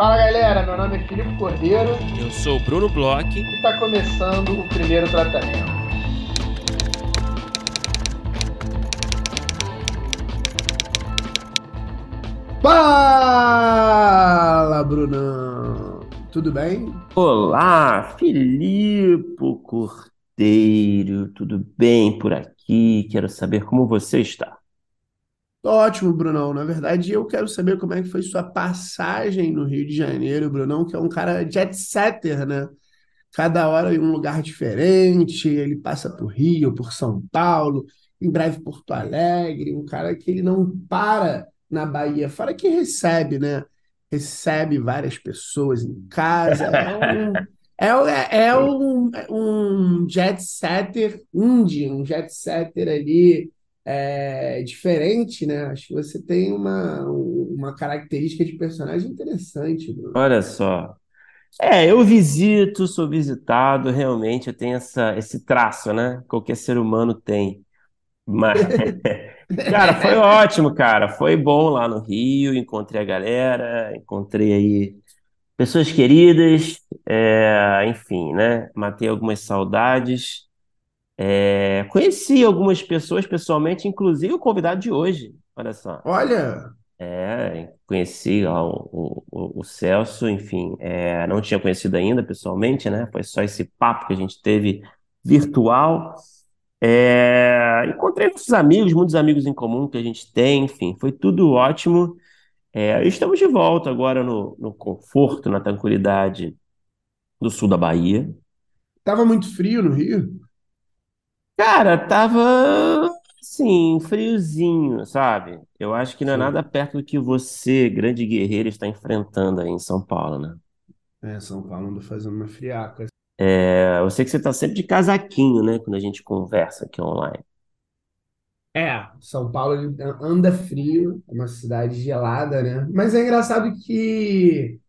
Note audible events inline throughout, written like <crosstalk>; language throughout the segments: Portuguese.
Fala galera, meu nome é Filipe Cordeiro. Eu sou o Bruno Bloch. E está começando o primeiro tratamento. Fala, Brunão! Tudo bem? Olá, Filipe Cordeiro. Tudo bem por aqui? Quero saber como você está. Ótimo, Brunão. Na verdade, eu quero saber como é que foi sua passagem no Rio de Janeiro, Brunão, que é um cara jet setter, né? Cada hora em um lugar diferente, ele passa por Rio, por São Paulo, em breve Porto Alegre, um cara que ele não para na Bahia, fora que recebe, né? Recebe várias pessoas em casa, é um, <laughs> é, é, é um, um jet setter indie, um jet setter ali é, diferente, né? Acho que você tem uma, uma característica de personagem interessante, Bruno. Olha só. É, eu visito, sou visitado, realmente eu tenho essa, esse traço, né? Qualquer ser humano tem. Mas, <laughs> cara, foi ótimo, cara. Foi bom lá no Rio, encontrei a galera, encontrei aí pessoas queridas, é, enfim, né? Matei algumas saudades. É, conheci algumas pessoas pessoalmente, inclusive o convidado de hoje. Olha só. Olha! É, conheci lá o, o, o Celso, enfim, é, não tinha conhecido ainda pessoalmente, né? Foi só esse papo que a gente teve virtual. É, encontrei muitos amigos, muitos amigos em comum que a gente tem, enfim, foi tudo ótimo. É, estamos de volta agora no, no conforto, na tranquilidade do sul da Bahia. Tava muito frio no Rio? Cara, tava assim, friozinho, sabe? Eu acho que não é Sim. nada perto do que você, grande guerreiro, está enfrentando aí em São Paulo, né? É, São Paulo anda fazendo uma friaca. É, eu sei que você tá sempre de casaquinho, né? Quando a gente conversa aqui online. É, São Paulo anda frio, é uma cidade gelada, né? Mas é engraçado que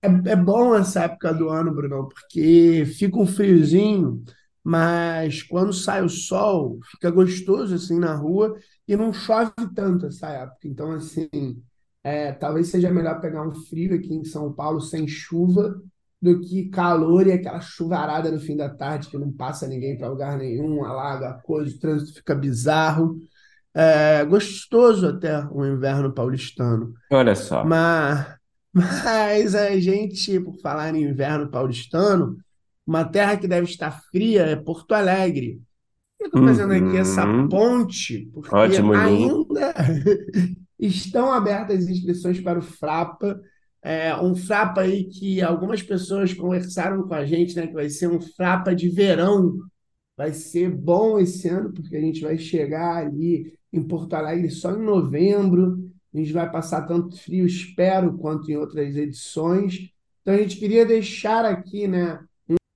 é, é bom essa época do ano, Brunão, porque fica um friozinho, mas quando sai o sol, fica gostoso assim na rua e não chove tanto essa época. Então, assim, é, talvez seja melhor pegar um frio aqui em São Paulo sem chuva do que calor e aquela chuvarada no fim da tarde que não passa ninguém para lugar nenhum, alaga a coisa, o trânsito fica bizarro. É gostoso até o inverno paulistano. Olha só. Mas, <laughs> mas a gente, por falar em inverno paulistano, uma terra que deve estar fria é Porto Alegre. Eu estou fazendo aqui essa Uhum. ponte porque Ótimo ainda <laughs> estão abertas as inscrições para o Frapa. É, um Frapa aí que algumas pessoas conversaram com a gente, né? Que vai ser um Frapa de verão. Vai ser bom esse ano, porque a gente vai chegar ali em Porto Alegre só em novembro. A gente vai passar tanto frio, espero, quanto em outras edições. Então a gente queria deixar aqui, né?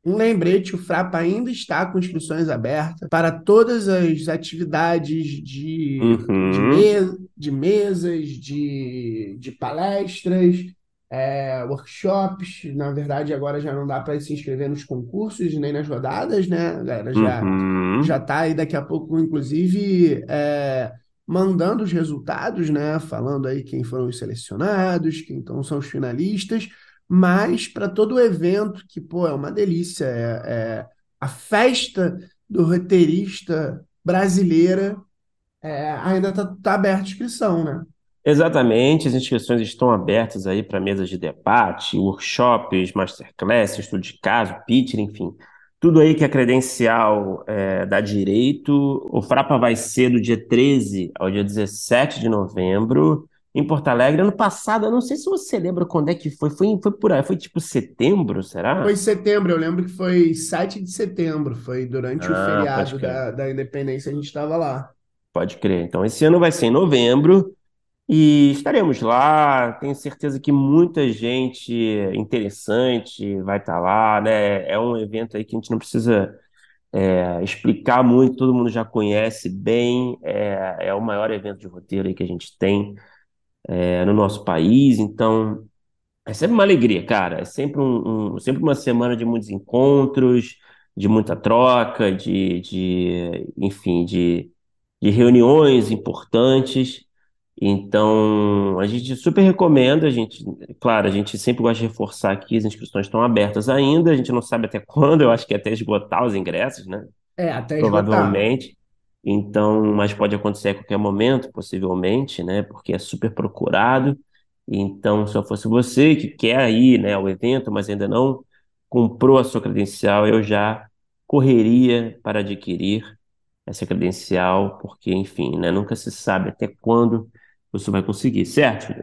Um lembrete, o Frapa ainda está com inscrições abertas para todas as atividades de, de, Uhum. me- de mesas, de, de palestras, é, workshops. Na verdade, agora já não dá para se inscrever nos concursos nem nas rodadas, né? A galera já Uhum. já está aí daqui a pouco, inclusive, é, mandando os resultados, né? Falando aí quem foram os selecionados, quem então são os finalistas, mas para todo o evento, que, pô, é uma delícia, é, é a festa do roteirista brasileira, é, ainda está tá aberta a inscrição, né? Exatamente, as inscrições estão abertas aí para mesas de debate, workshops, masterclass, estudo de caso, pitch, enfim. Tudo aí que é credencial é, dá direito. O Frapa vai ser do dia 13 ao dia 17 de novembro, em Porto Alegre. Ano passado, eu não sei se você lembra quando é que foi. Foi, foi por aí, foi tipo setembro, será? Foi em setembro, eu lembro que foi 7 de setembro, foi durante o Ah, pode feriado da, da Independência, a gente estava lá. Pode crer. Então, esse ano vai ser em novembro e estaremos lá. Tenho certeza que muita gente interessante vai estar lá, né? É um evento aí que a gente não precisa é, explicar muito, todo mundo já conhece bem. É, é o maior evento de roteiro aí que a gente tem é, no nosso país. Então, é sempre uma alegria, cara. É sempre um, um- sempre uma semana de muitos encontros, de muita troca, de, de, enfim, de, de reuniões importantes. Então, a gente super recomenda, a gente, claro, a gente sempre gosta de reforçar aqui, as inscrições estão abertas ainda, a gente não sabe até <laughs> quando, eu acho que é até esgotar os ingressos, né? É, até esgotar. Provavelmente. Então, mas pode acontecer a qualquer momento, possivelmente, né? Porque é super procurado. Então, se eu fosse você que quer ir, né, ao evento, mas ainda não comprou a sua credencial, eu já correria para adquirir essa credencial, porque, enfim, né, nunca se sabe até quando você vai conseguir, certo?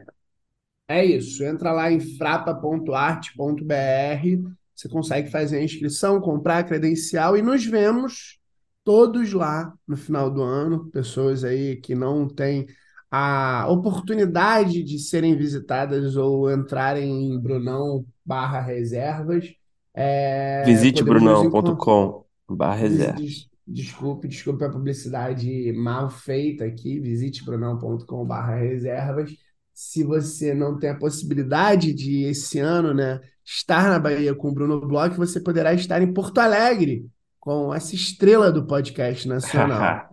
É isso, entra lá em frapa.arte.br, você consegue fazer a inscrição, comprar a credencial e nos vemos todos lá no final do ano, pessoas aí que não têm a oportunidade de serem visitadas ou entrarem em Brunão barra reservas. É, Visite brunão.com barra Des- reserva. des- Desculpe, desculpe a publicidade mal feita aqui. Visite brunão.com.br reservas. Se você não tem a possibilidade de esse ano, né, estar na Bahia com o Bruno Bloch, você poderá estar em Porto Alegre com essa estrela do podcast nacional.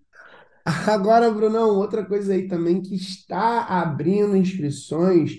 <laughs> Agora, Brunão, outra coisa aí também que está abrindo inscrições,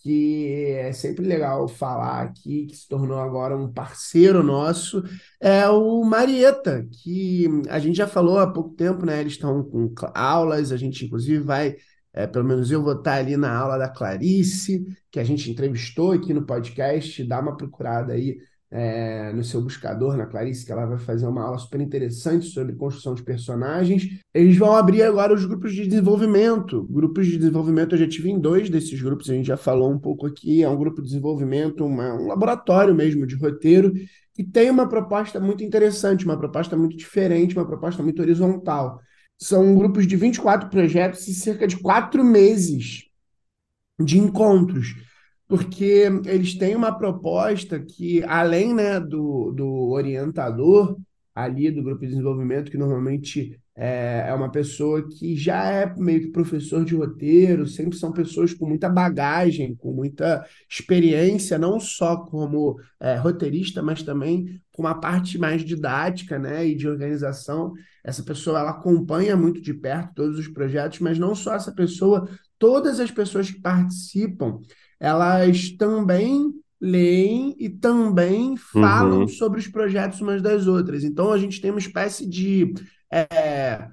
que é sempre legal falar aqui, que se tornou agora um parceiro nosso, é o Marieta, que a gente já falou há pouco tempo, né? Eles estão com aulas, a gente inclusive vai, é, pelo menos eu vou estar ali na aula da Clarice, que a gente entrevistou aqui no podcast, dá uma procurada aí é, no seu buscador, na Clarice, que ela vai fazer uma aula super interessante sobre construção de personagens. Eles vão abrir agora os grupos de desenvolvimento. Grupos de desenvolvimento, eu já tive em dois desses grupos, a gente já falou um pouco aqui. É um grupo de desenvolvimento, uma- um laboratório mesmo de roteiro, que tem uma proposta muito interessante, uma proposta muito diferente, uma proposta muito horizontal. São grupos de 24 projetos e cerca de quatro meses de encontros, porque eles têm uma proposta que, além, né, do, do orientador ali do grupo de desenvolvimento, que normalmente é, é uma pessoa que já é meio que professor de roteiro, sempre são pessoas com muita bagagem, com muita experiência, não só como é, roteirista, mas também com uma parte mais didática, né, e de organização. Essa pessoa, ela acompanha muito de perto todos os projetos, mas não só essa pessoa, todas as pessoas que participam, elas também leem e também falam Uhum, sobre os projetos umas das outras. Então, a gente tem uma espécie de é,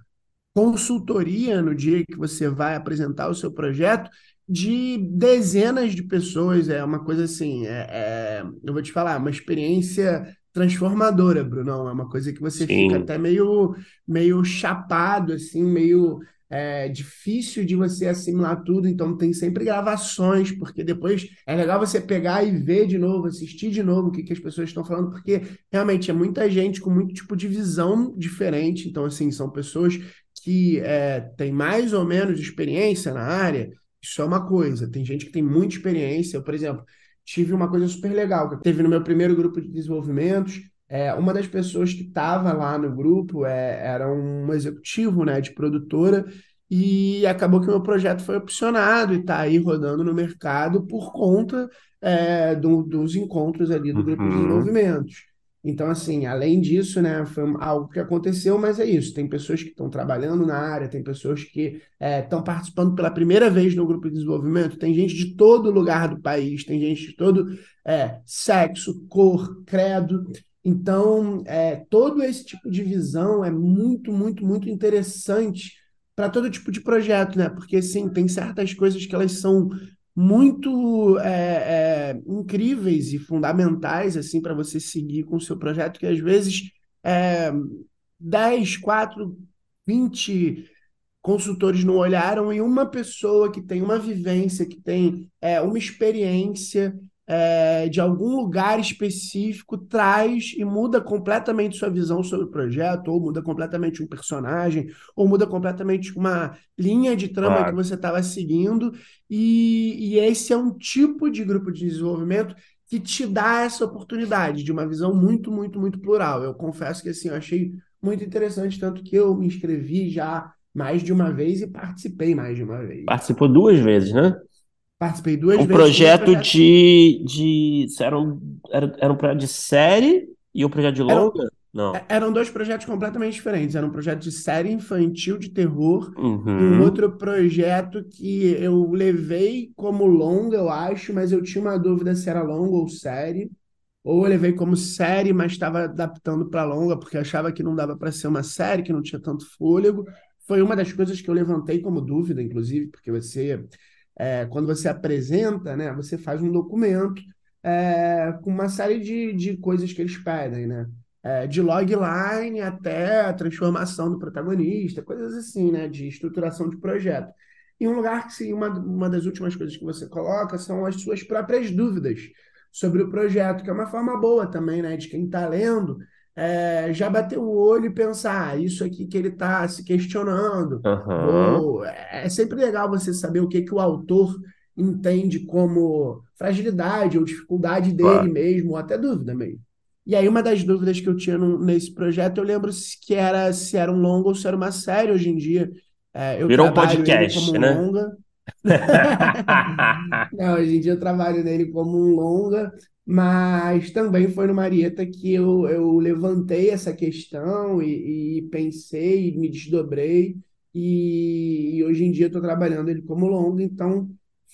consultoria no dia que você vai apresentar o seu projeto de dezenas de pessoas. É uma coisa assim, é, é- eu vou te falar, uma experiência transformadora, Brunão. É uma coisa que você fica sim, até meio, meio chapado, assim, meio é, difícil de você assimilar tudo. Então tem sempre gravações, porque depois é legal você pegar e ver de novo, assistir de novo o que, que as pessoas estão falando, porque realmente é muita gente com muito tipo de visão diferente. Então, assim, são pessoas que é, tem mais ou menos experiência na área, isso é uma coisa. Tem gente que tem muita experiência. Eu, por exemplo, tive uma coisa super legal que teve no meu primeiro grupo de desenvolvimentos. É, uma das pessoas que estava lá no grupo é, era um executivo, né, de produtora, e acabou que o meu projeto foi opcionado e está aí rodando no mercado por conta é, do- dos encontros ali do grupo de uhum, desenvolvimentos. Então, assim, além disso, né, foi algo que aconteceu, mas é isso. Tem pessoas que estão trabalhando na área, tem pessoas que estão participando pela primeira vez no grupo de desenvolvimento, tem gente de todo lugar do país, tem gente de todo é, sexo, cor, credo. Então, é, todo esse tipo de visão é muito, muito, muito interessante para todo tipo de projeto, né? Porque, sim, tem certas coisas que elas são muito é, é, incríveis e fundamentais assim para você seguir com o seu projeto, que às vezes é, 10, 4, 20 consultores não olharam e uma pessoa que tem uma vivência, que tem é, uma experiência é, de algum lugar específico, traz e muda completamente sua visão sobre o projeto, ou muda completamente um personagem, ou muda completamente uma linha de trama que claro. você estava seguindo. E, e esse é um tipo de grupo de desenvolvimento que te dá essa oportunidade de uma visão muito, muito, muito plural. Eu confesso que assim, eu achei muito interessante, tanto que eu me inscrevi já mais de uma vez e participei mais de uma vez. Participou duas vezes, né? Participei duas Um vezes com dois projeto de, de era um, era, era um projeto de série e um projeto de longa? Não. É, eram dois projetos completamente diferentes. Era um projeto de série infantil de terror uhum. e um outro projeto que eu levei como longa, eu acho, mas eu tinha uma dúvida se era longa ou série. Ou eu levei como série, mas estava adaptando para longa, porque achava que não dava para ser uma série, que não tinha tanto fôlego. Foi uma das coisas que eu levantei como dúvida, inclusive, porque você, é, quando você apresenta, né, você faz um documento é, com uma série de, de coisas que eles pedem, né? É, de logline até a transformação do protagonista, coisas assim, né? De estruturação de projeto. E um lugar que, sim, uma, uma das últimas coisas que você coloca são as suas próprias dúvidas sobre o projeto, que é uma forma boa também, né? De quem está lendo é, já bater o olho e pensar, ah, isso aqui que ele está se questionando. Uhum. é sempre legal você saber o que, que o autor entende como fragilidade ou dificuldade dele claro. mesmo, ou até dúvida mesmo. E aí, uma das dúvidas que eu tinha no, nesse projeto, eu lembro que era se era um longa ou se era uma série hoje em dia. É, eu Virou um podcast, como um né? Longa. <laughs> Não, hoje em dia eu trabalho nele como um longa, mas também foi no Marieta que eu, eu levantei essa questão e, e pensei, me desdobrei, e, e hoje em dia estou trabalhando ele como longa, então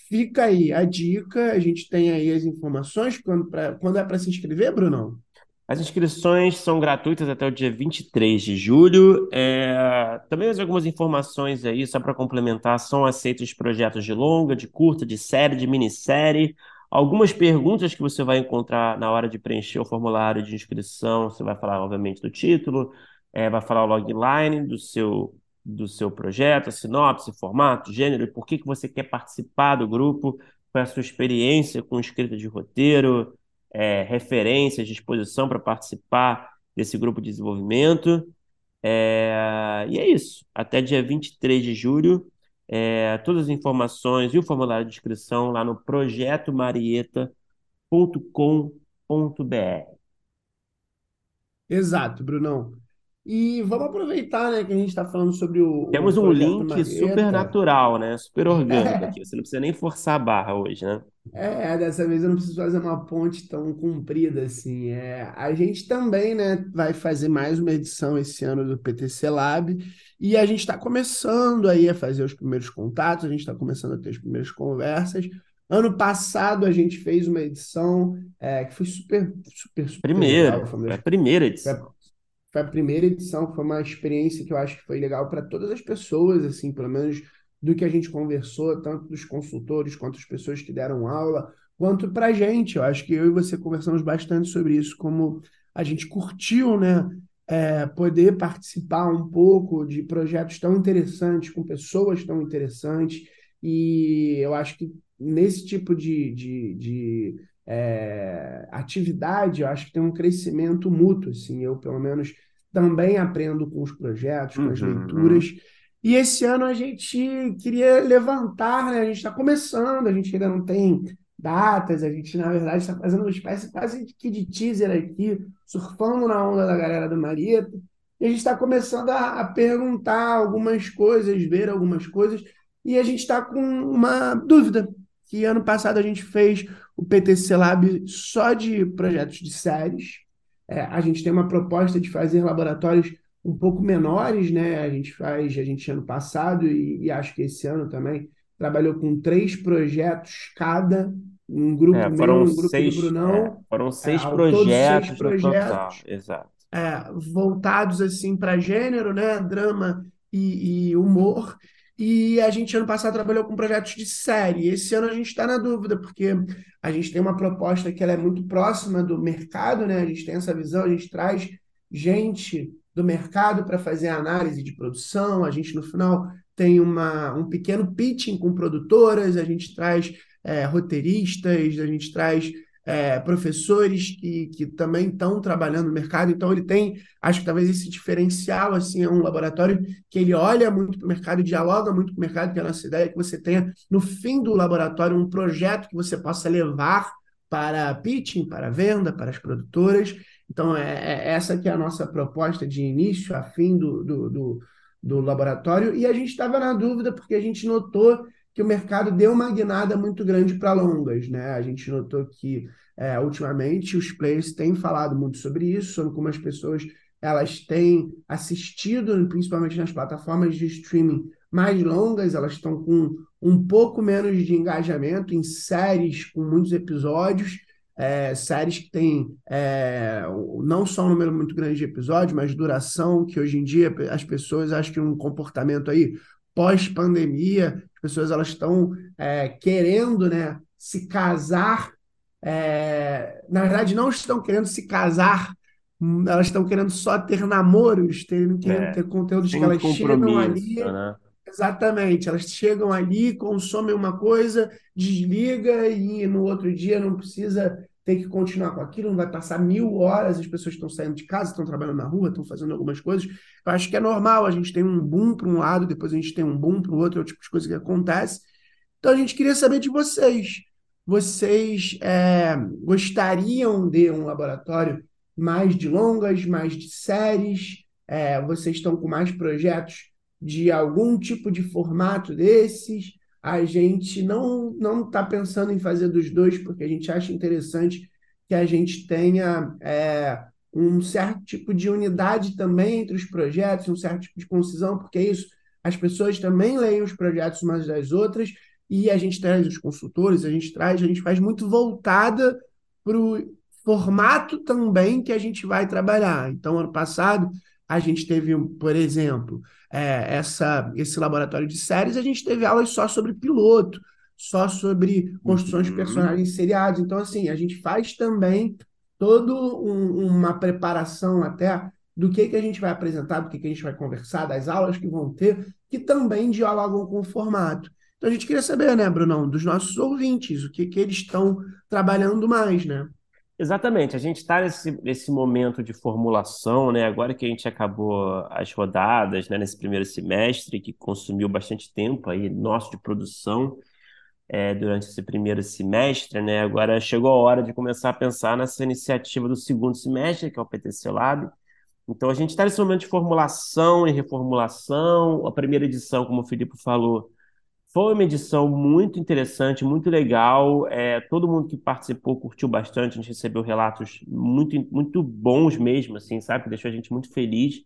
fica aí a dica, a gente tem aí as informações, quando, pra, quando é para se inscrever, Brunão? As inscrições são gratuitas até o dia 23 de julho. É... Também mais algumas informações aí, só para complementar, são aceitos projetos de longa, de curta, de série, de minissérie. Algumas perguntas que você vai encontrar na hora de preencher o formulário de inscrição, você vai falar, obviamente, do título, é, vai falar o logline do seu, do seu projeto, a sinopse, formato, gênero, e por que, que você quer participar do grupo, qual é a sua experiência com escrita de roteiro, é, referências, disposição para participar desse grupo de desenvolvimento. É, e é isso. Até dia 23 de julho, é, todas as informações e o formulário de inscrição lá no projetomarieta.com.br. Exato, Brunão. E vamos aproveitar, né, que a gente está falando sobre o. Temos o um link super natural, né? Super orgânico aqui. Você não precisa nem forçar a barra hoje, né? É, dessa vez eu não preciso fazer uma ponte tão comprida assim. É, a gente também, né, vai fazer mais uma edição esse ano do PTC Lab e a gente está começando aí a fazer os primeiros contatos, a gente está começando a ter as primeiras conversas. Ano passado a gente fez uma edição é, que foi super, super, super Primeira, legal. Foi a primeira edição. Foi a, primeira edição, foi uma experiência que eu acho que foi legal para todas as pessoas, assim, pelo menos do que a gente conversou, tanto dos consultores quanto as pessoas que deram aula, quanto para a gente. Eu acho que eu e você conversamos bastante sobre isso, como a gente curtiu, né? É, poder participar um pouco de projetos tão interessantes, com pessoas tão interessantes, e eu acho que nesse tipo de, de, de é, atividade, eu acho que tem um crescimento mútuo, assim, eu pelo menos também aprendo com os projetos, com as uhum. leituras, e esse ano a gente queria levantar, né? A gente está começando, a gente ainda não tem datas, a gente, na verdade, está fazendo uma espécie quase que de teaser aqui, surfando na onda da galera do Marieta. E a gente está começando a, a, perguntar algumas coisas, ver algumas coisas, e a gente está com uma dúvida, que ano passado a gente fez o PTC Lab só de projetos de séries. É, a gente tem uma proposta de fazer laboratórios um pouco menores, né? A gente faz, a gente ano passado e, e acho que esse ano também trabalhou com três projetos cada, um grupo é, foram meu, um grupo seis, do Brunão. É, foram seis, é, projetos seis projetos, exato. É, voltados assim para gênero, né? Drama e, e humor. E a gente, ano passado, trabalhou com projetos de série. Esse ano a gente está na dúvida, porque a gente tem uma proposta que ela é muito próxima do mercado, né? A gente tem essa visão, a gente traz gente do mercado para fazer a análise de produção. A gente, no final, tem uma, um pequeno pitching com produtoras, a gente traz é, roteiristas, a gente traz é, professores que, que também estão trabalhando no mercado. Então, ele tem, acho que talvez esse diferencial, assim, é um laboratório que ele olha muito para o mercado, dialoga muito com o mercado, que a nossa ideia é que você tenha, no fim do laboratório, um projeto que você possa levar para pitching, para venda, para as produtoras, então, é, é, essa que é a nossa proposta de início a fim do, do, do, do laboratório. E a gente estava na dúvida porque a gente notou que o mercado deu uma guinada muito grande para longas. Né? A gente notou que, é, ultimamente, os players têm falado muito sobre isso, sobre como as pessoas elas têm assistido, principalmente nas plataformas de streaming mais longas, elas estão com um pouco menos de engajamento em séries com muitos episódios, é, séries que têm é, não só um número muito grande de episódios, mas duração, que hoje em dia as pessoas acham que um comportamento aí pós-pandemia, pessoas elas estão é, querendo né, se casar, é, na verdade não estão querendo se casar, elas estão querendo só ter namoros, ter, querendo É, ter conteúdos que elas chegam ali né? Exatamente, elas chegam ali, consomem uma coisa, desliga e no outro dia não precisa ter que continuar com aquilo, não vai passar mil horas, as pessoas estão saindo de casa, estão trabalhando na rua, estão fazendo algumas coisas. Eu acho que é normal, a gente tem um boom para um lado, depois a gente tem um boom para o outro, é o tipo de coisa que acontece. Então a gente queria saber de vocês. Vocês é, gostariam de um laboratório mais de longas, mais de séries? É, vocês estão com mais projetos de algum tipo de formato desses. A gente não não está pensando em fazer dos dois, porque a gente acha interessante que a gente tenha é, um certo tipo de unidade também entre os projetos, um certo tipo de concisão, porque é isso, as pessoas também leem os projetos umas das outras, e a gente traz os consultores, a gente traz, a gente faz muito voltada para o formato também que a gente vai trabalhar. Então, ano passado, a gente teve, por exemplo, é, essa, esse laboratório de séries, a gente teve aulas só sobre piloto, só sobre construções de Uhum. personagens seriados. Então, assim, a gente faz também toda um, uma preparação até do que, que a gente vai apresentar, do que, que a gente vai conversar, das aulas que vão ter, que também dialogam com o formato. Então, a gente queria saber, né, Brunão, dos nossos ouvintes, o que, que eles estão trabalhando mais, né? Exatamente, a gente está nesse, nesse momento de formulação, né? Agora que a gente acabou as rodadas, né, nesse primeiro semestre, que consumiu bastante tempo aí nosso de produção é, durante esse primeiro semestre, né? Agora chegou a hora de começar a pensar nessa iniciativa do segundo semestre, que é o PTC Lab. Então a gente está nesse momento de formulação e reformulação. A primeira edição, como o Filipe falou, foi uma edição muito interessante, muito legal. É, todo mundo que participou curtiu bastante. A gente recebeu relatos muito, muito bons mesmo, assim, sabe? Que deixou a gente muito feliz,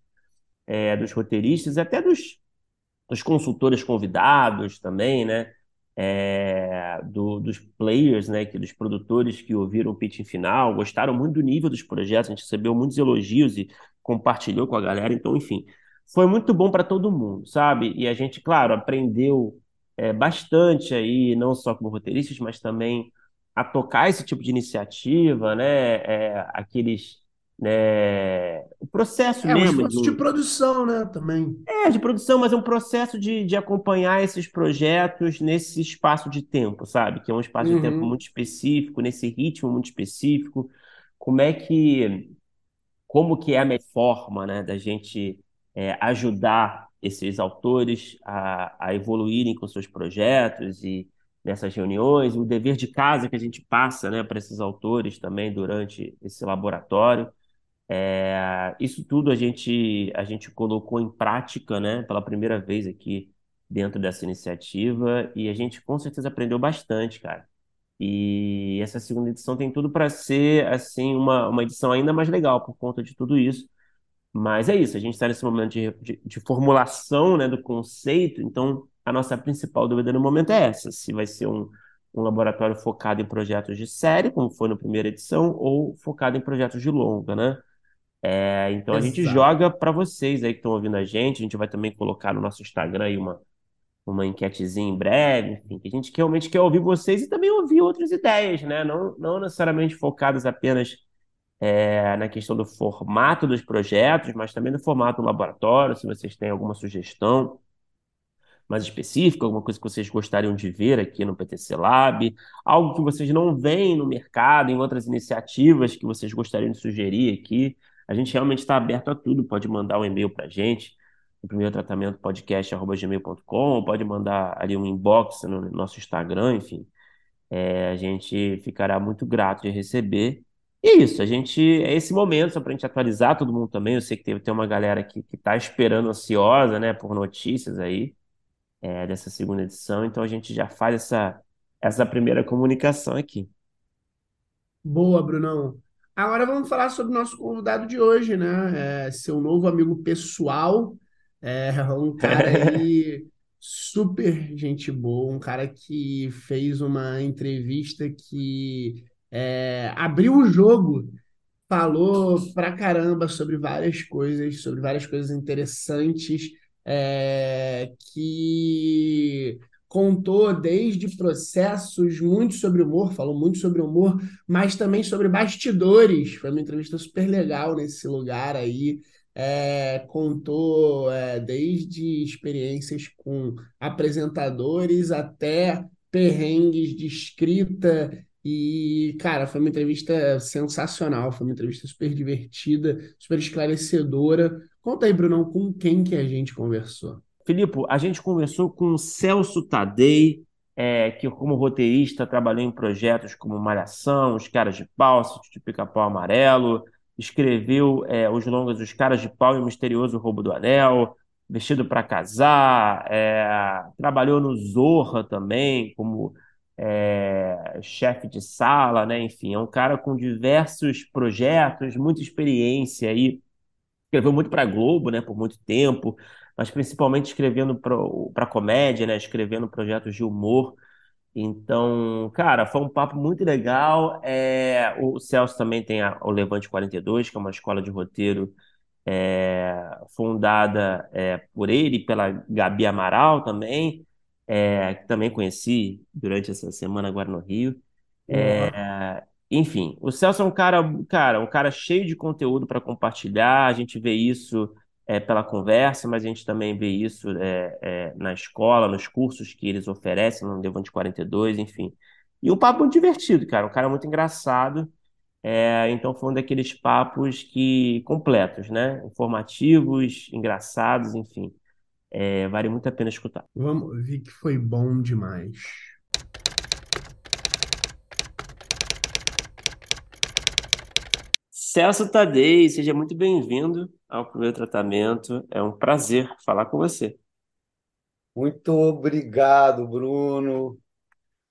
é, dos roteiristas, e até dos, dos consultores convidados também, né? É, do- dos players, né? Que, dos produtores que ouviram o pitching final, gostaram muito do nível dos projetos. A gente recebeu muitos elogios e compartilhou com a galera. Então, enfim, foi muito bom para todo mundo, sabe? E a gente, claro, aprendeu é, bastante aí, não só como roteiristas, mas também a tocar esse tipo de iniciativa, né? É, aqueles, né? O processo É um mesmo esforço de do, produção, né, também. é, de produção, mas é um processo de, de acompanhar esses projetos nesse espaço de tempo, sabe? Que é um espaço de tempo Uhum. muito específico, nesse ritmo muito específico. Como é que como que é a melhor forma, né, da gente é, ajudar esses autores a, a evoluírem com seus projetos e nessas reuniões, o dever de casa que a gente passa, né, para esses autores também durante esse laboratório. É, isso tudo a gente, a gente colocou em prática, né, pela primeira vez aqui dentro dessa iniciativa e a gente com certeza aprendeu bastante, cara. E essa segunda edição tem tudo para ser assim uma, uma edição ainda mais legal por conta de tudo isso. Mas é isso, a gente está nesse momento de, de, de formulação, né, do conceito, então a nossa principal dúvida no momento é essa, se vai ser um, um laboratório focado em projetos de série, como foi na primeira edição, ou focado em projetos de longa, né? É, então a gente Exato. joga para vocês aí que estão ouvindo a gente, a gente vai também colocar no nosso Instagram aí uma, uma enquetezinha em breve, enfim, que a gente realmente quer ouvir vocês e também ouvir outras ideias, né? Não, não necessariamente focadas apenas é, na questão do formato dos projetos, mas também no formato do laboratório, se vocês têm alguma sugestão mais específica, alguma coisa que vocês gostariam de ver aqui no PTC Lab, algo que vocês não veem no mercado, em outras iniciativas que vocês gostariam de sugerir aqui. A gente realmente está aberto a tudo, pode mandar um e-mail para a gente, no primeiro tratamento podcast.gmail.com, pode mandar ali um inbox no nosso Instagram, enfim. É, a gente ficará muito grato de receber. E é isso, a gente é esse momento só para a gente atualizar todo mundo também. Eu sei que teve, tem uma galera aqui que está esperando ansiosa, né, por notícias aí é, dessa segunda edição, então a gente já faz essa, essa primeira comunicação aqui. Boa, Brunão. Agora vamos falar sobre o nosso convidado de hoje, né? É, seu novo amigo pessoal, é um cara aí <laughs> super gente boa, um cara que fez uma entrevista que é, abriu o jogo, falou pra caramba sobre várias coisas, sobre várias coisas interessantes, é, que contou desde processos muito sobre humor, falou muito sobre humor, mas também sobre bastidores. Foi uma entrevista super legal nesse lugar aí. É, contou é, desde experiências com apresentadores até perrengues de escrita. E, cara, foi uma entrevista sensacional, foi uma entrevista super divertida, super esclarecedora. Conta aí, Brunão, com quem que a gente conversou? Filipe, a gente conversou com o Celso Tadei, é, que como roteirista trabalhou em projetos como Malhação, Os Caras de Pau, de Pica-Pau Amarelo, escreveu é, os longas Os Caras de Pau e o Misterioso Roubo do Anel, Vestido para Casar, é, trabalhou no Zorra também, como é, chefe de sala, né? Enfim, é um cara com diversos projetos, muita experiência aí. Escreveu muito para a Globo, né? Por muito tempo mas principalmente escrevendo para comédia, né? Escrevendo projetos de humor. Então, cara, foi um papo muito legal. É, o Celso também tem a, o Levante 42, que é uma escola de roteiro é, fundada é, por ele pela Gabi Amaral também, é, que também conheci durante essa semana agora no Rio. É, enfim, o Celso é um cara, cara, um cara cheio de conteúdo para compartilhar. A gente vê isso é, pela conversa, mas a gente também vê isso é, é, na escola, nos cursos que eles oferecem no Levante 42, enfim. E um papo muito divertido, cara, um cara muito engraçado. É, então foi um daqueles papos que completos, né? Informativos, engraçados, enfim. É, vale muito a pena escutar. Vamos, vi que foi bom demais. Celso Tadei, seja muito bem-vindo ao primeiro tratamento. É um prazer falar com você. Muito obrigado, Bruno.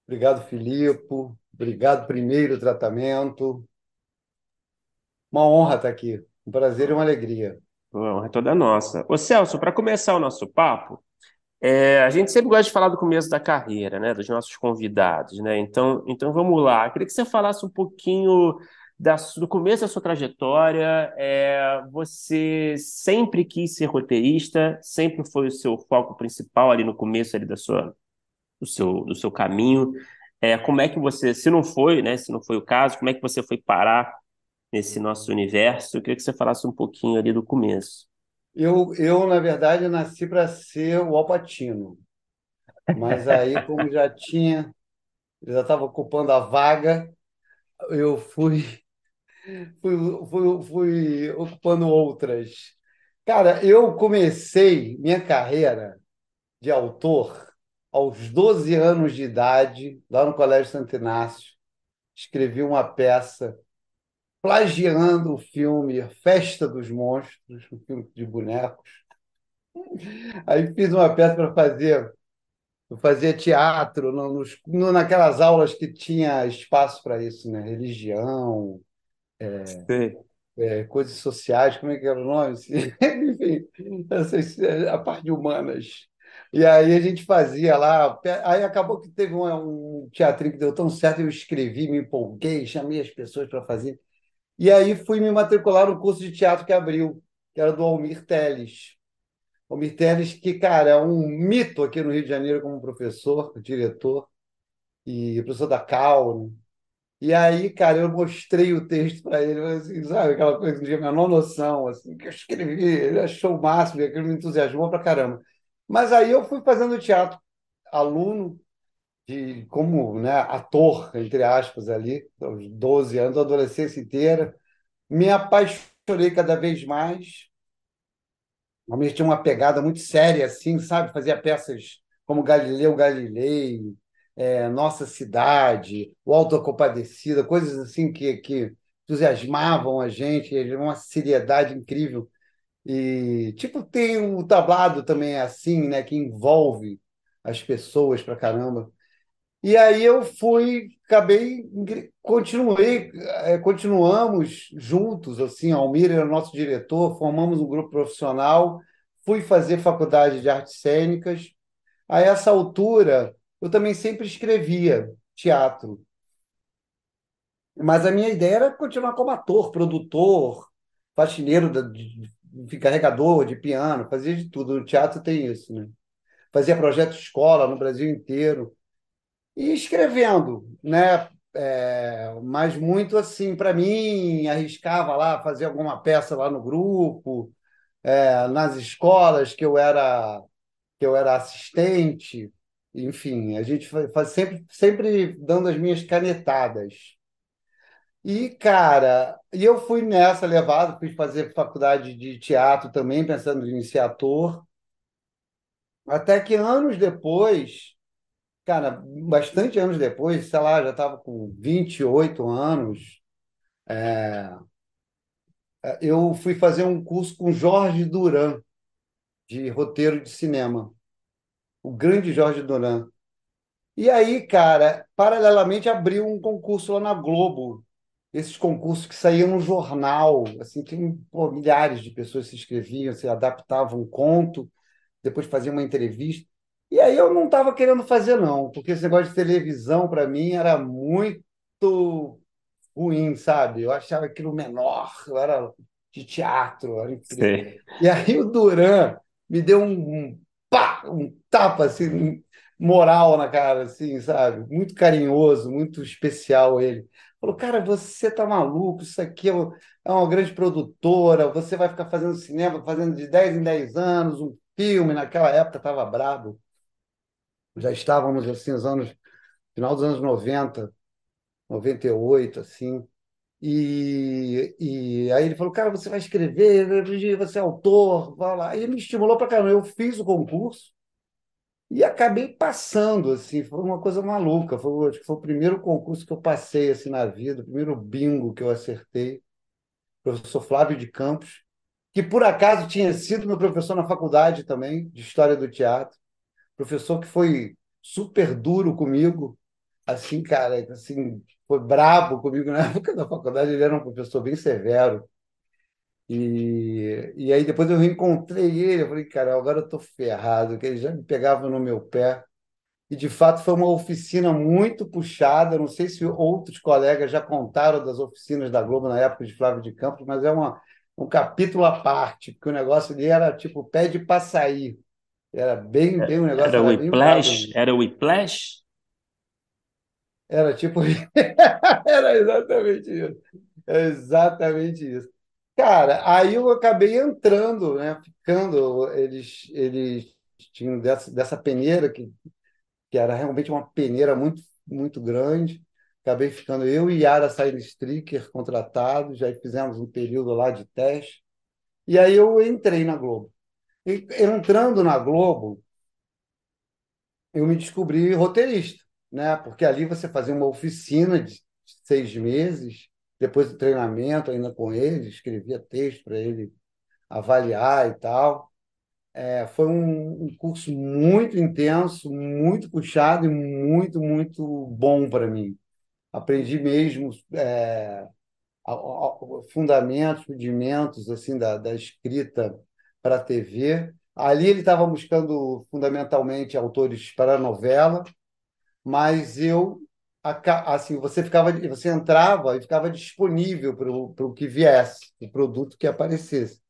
Obrigado, Filipe. Obrigado, primeiro tratamento. Uma honra estar aqui. Um prazer e uma alegria. Honra toda nossa. Ô Celso, para começar o nosso papo, é, a gente sempre gosta de falar do começo da carreira, né, dos nossos convidados, né? Então, então vamos lá. Eu queria que você falasse um pouquinho da, do começo da sua trajetória, é, você sempre quis ser roteirista, sempre foi o seu foco principal ali no começo ali da sua, do, seu, do seu caminho. É, como é que você, se não foi, né, se não foi o caso, como é que você foi parar nesse nosso universo? Eu queria que você falasse um pouquinho ali do começo. Eu, eu na verdade, nasci para ser o Alpatino, mas aí, <laughs> como já tinha, já estava ocupando a vaga, eu fui fui, fui, fui ocupando outras. Cara, eu comecei minha carreira de autor aos 12 anos de idade, lá no Colégio Santo Inácio. Escrevi uma peça plagiando o filme Festa dos Monstros, um filme de bonecos. Aí fiz uma peça para fazer eu fazia teatro no, no, naquelas aulas que tinha espaço para isso, né? Religião, é, é, coisas sociais, como é que era o nome? <laughs> Enfim, essas, a parte de humanas. E aí a gente fazia lá. Aí acabou que teve um, um teatrinho que deu tão certo, eu escrevi, me empolguei, chamei as pessoas para fazer. E aí fui me matricular no curso de teatro que abriu, que era do Almir Teles. Almir Teles, que, cara, é um mito aqui no Rio de Janeiro como professor, diretor, e professor da Cal, né? E aí, cara, eu mostrei o texto para ele, assim, sabe, aquela coisa que não tinha a menor noção, assim, que eu escrevi, ele achou o máximo, e aquilo me entusiasmou pra caramba. Mas aí eu fui fazendo teatro, aluno, de, como né, ator, entre aspas, ali, aos 12 anos, a adolescência inteira. Me apaixonei cada vez mais. Realmente tinha uma pegada muito séria, assim, sabe? Fazia peças como Galileu Galilei, é, Nossa Cidade, o Alto Compadecida, coisas assim que, que entusiasmavam a gente, uma seriedade incrível. E, tipo, tem o tablado também é assim, né, que envolve as pessoas pra caramba. E aí eu fui, acabei, continuei, é, continuamos juntos, assim, Almir era nosso diretor, formamos um grupo profissional, fui fazer faculdade de artes cênicas. A essa altura, eu também sempre escrevia teatro. Mas a minha ideia era continuar como ator, produtor, faxineiro, de, de, carregador de piano, fazia de tudo. No teatro tem isso, né? Fazia projeto escola no Brasil inteiro. E escrevendo, né? É, mas muito assim, para mim, arriscava lá fazer alguma peça lá no grupo, é, nas escolas que eu era que eu era assistente, enfim, a gente faz sempre, sempre dando as minhas canetadas. E, cara, e eu fui nessa levado, fui fazer faculdade de teatro também, pensando em ser ator. Até que anos depois, cara, bastante anos depois, sei lá, já estava com 28 anos, é, eu fui fazer um curso com Jorge Duran, de roteiro de cinema. O grande Jorge Duran. E aí, cara, paralelamente abriu um concurso lá na Globo esses concursos que saíam no jornal, assim, tinha pô, milhares de pessoas se inscreviam, se adaptavam um conto, depois faziam uma entrevista. E aí eu não estava querendo fazer, não, porque esse negócio de televisão, para mim, era muito ruim, sabe? Eu achava aquilo menor, eu era de teatro, era. E aí o Duran me deu um, um, pá, um tapa assim, moral na cara, assim, sabe? Muito carinhoso, muito especial ele. Falou, cara, você tá maluco, isso aqui é, é uma grande produtora, você vai ficar fazendo cinema, fazendo de 10 em 10 anos, um filme, naquela época estava brabo. Já estávamos, assim, nos anos, final dos anos 90, 98, assim. E, e aí ele falou, cara, você vai escrever, você é autor, vai lá. E ele me estimulou para caramba. Eu fiz o concurso, e acabei passando, assim, foi uma coisa maluca. Foi, acho que foi o primeiro concurso que eu passei assim, na vida, o primeiro bingo que eu acertei. Professor Flávio de Campos, que por acaso tinha sido meu professor na faculdade também, de História do Teatro. Professor que foi super duro comigo, assim, cara, assim, foi brabo comigo na <laughs> época da faculdade, ele era um professor bem severo. E, e aí depois eu reencontrei ele, eu falei, cara, agora eu estou ferrado, que ele já me pegava no meu pé. E de fato foi uma oficina muito puxada. Não sei se outros colegas já contaram das oficinas da Globo na época de Flávio de Campos, mas é uma, um capítulo à parte, porque o negócio ali era tipo pede para sair. Era bem, bem um negócio. Era o Whiplash? Era o Whiplash? Era tipo. <laughs> era exatamente isso. É exatamente isso. Cara, aí eu acabei entrando, né? Ficando, eles, eles tinham dessa, dessa peneira que, que era realmente uma peneira muito, muito grande. Acabei ficando eu e Yara Stricker contratados, já fizemos um período lá de teste. E aí eu entrei na Globo. Entrando na Globo, eu me descobri roteirista, né? Porque ali você fazia uma oficina de seis meses depois do treinamento ainda com ele, escrevia texto para ele avaliar e tal. É, foi um, um, curso muito intenso, muito puxado e muito, muito bom para mim. Aprendi mesmo é, a, a, fundamentos, rudimentos assim, da, da escrita para a TV. Ali ele estava buscando fundamentalmente autores para a novela, mas eu assim, você ficava, você entrava e ficava disponível para o que viesse, o produto que aparecesse.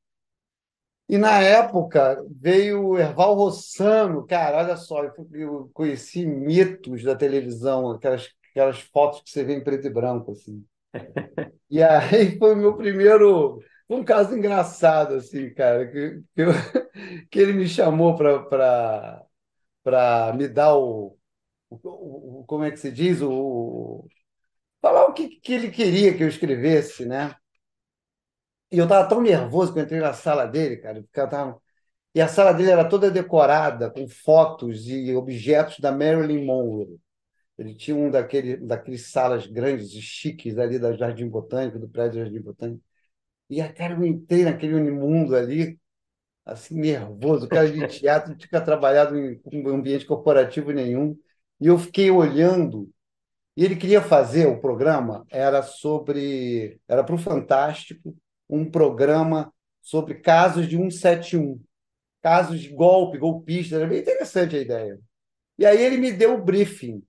E na época veio o Erval Rossano, cara, olha só, eu conheci mitos da televisão, aquelas, aquelas fotos que você vê em preto e branco, assim. <laughs> E aí foi o meu primeiro, foi um caso engraçado, assim, cara, que, que, eu, <laughs> que ele me chamou para me dar o, o, o, como é que se diz, o, falar o que, que ele queria que eu escrevesse, né? E eu estava tão nervoso que eu entrei na sala dele, cara. Tava... E a sala dele era toda decorada com fotos e objetos da Marilyn Monroe. Ele tinha um daquele, daqueles salas grandes e chiques ali da Jardim Botânico, do prédio Jardim Botânico. E, cara, eu entrei naquele mundo ali, assim, nervoso. Cara de teatro não tinha trabalhado em um ambiente corporativo nenhum. E eu fiquei olhando, e ele queria fazer o programa, era sobre. Era para o Fantástico, um programa sobre casos de 171, casos de golpe, golpista. Era bem interessante a ideia. E aí ele me deu o briefing.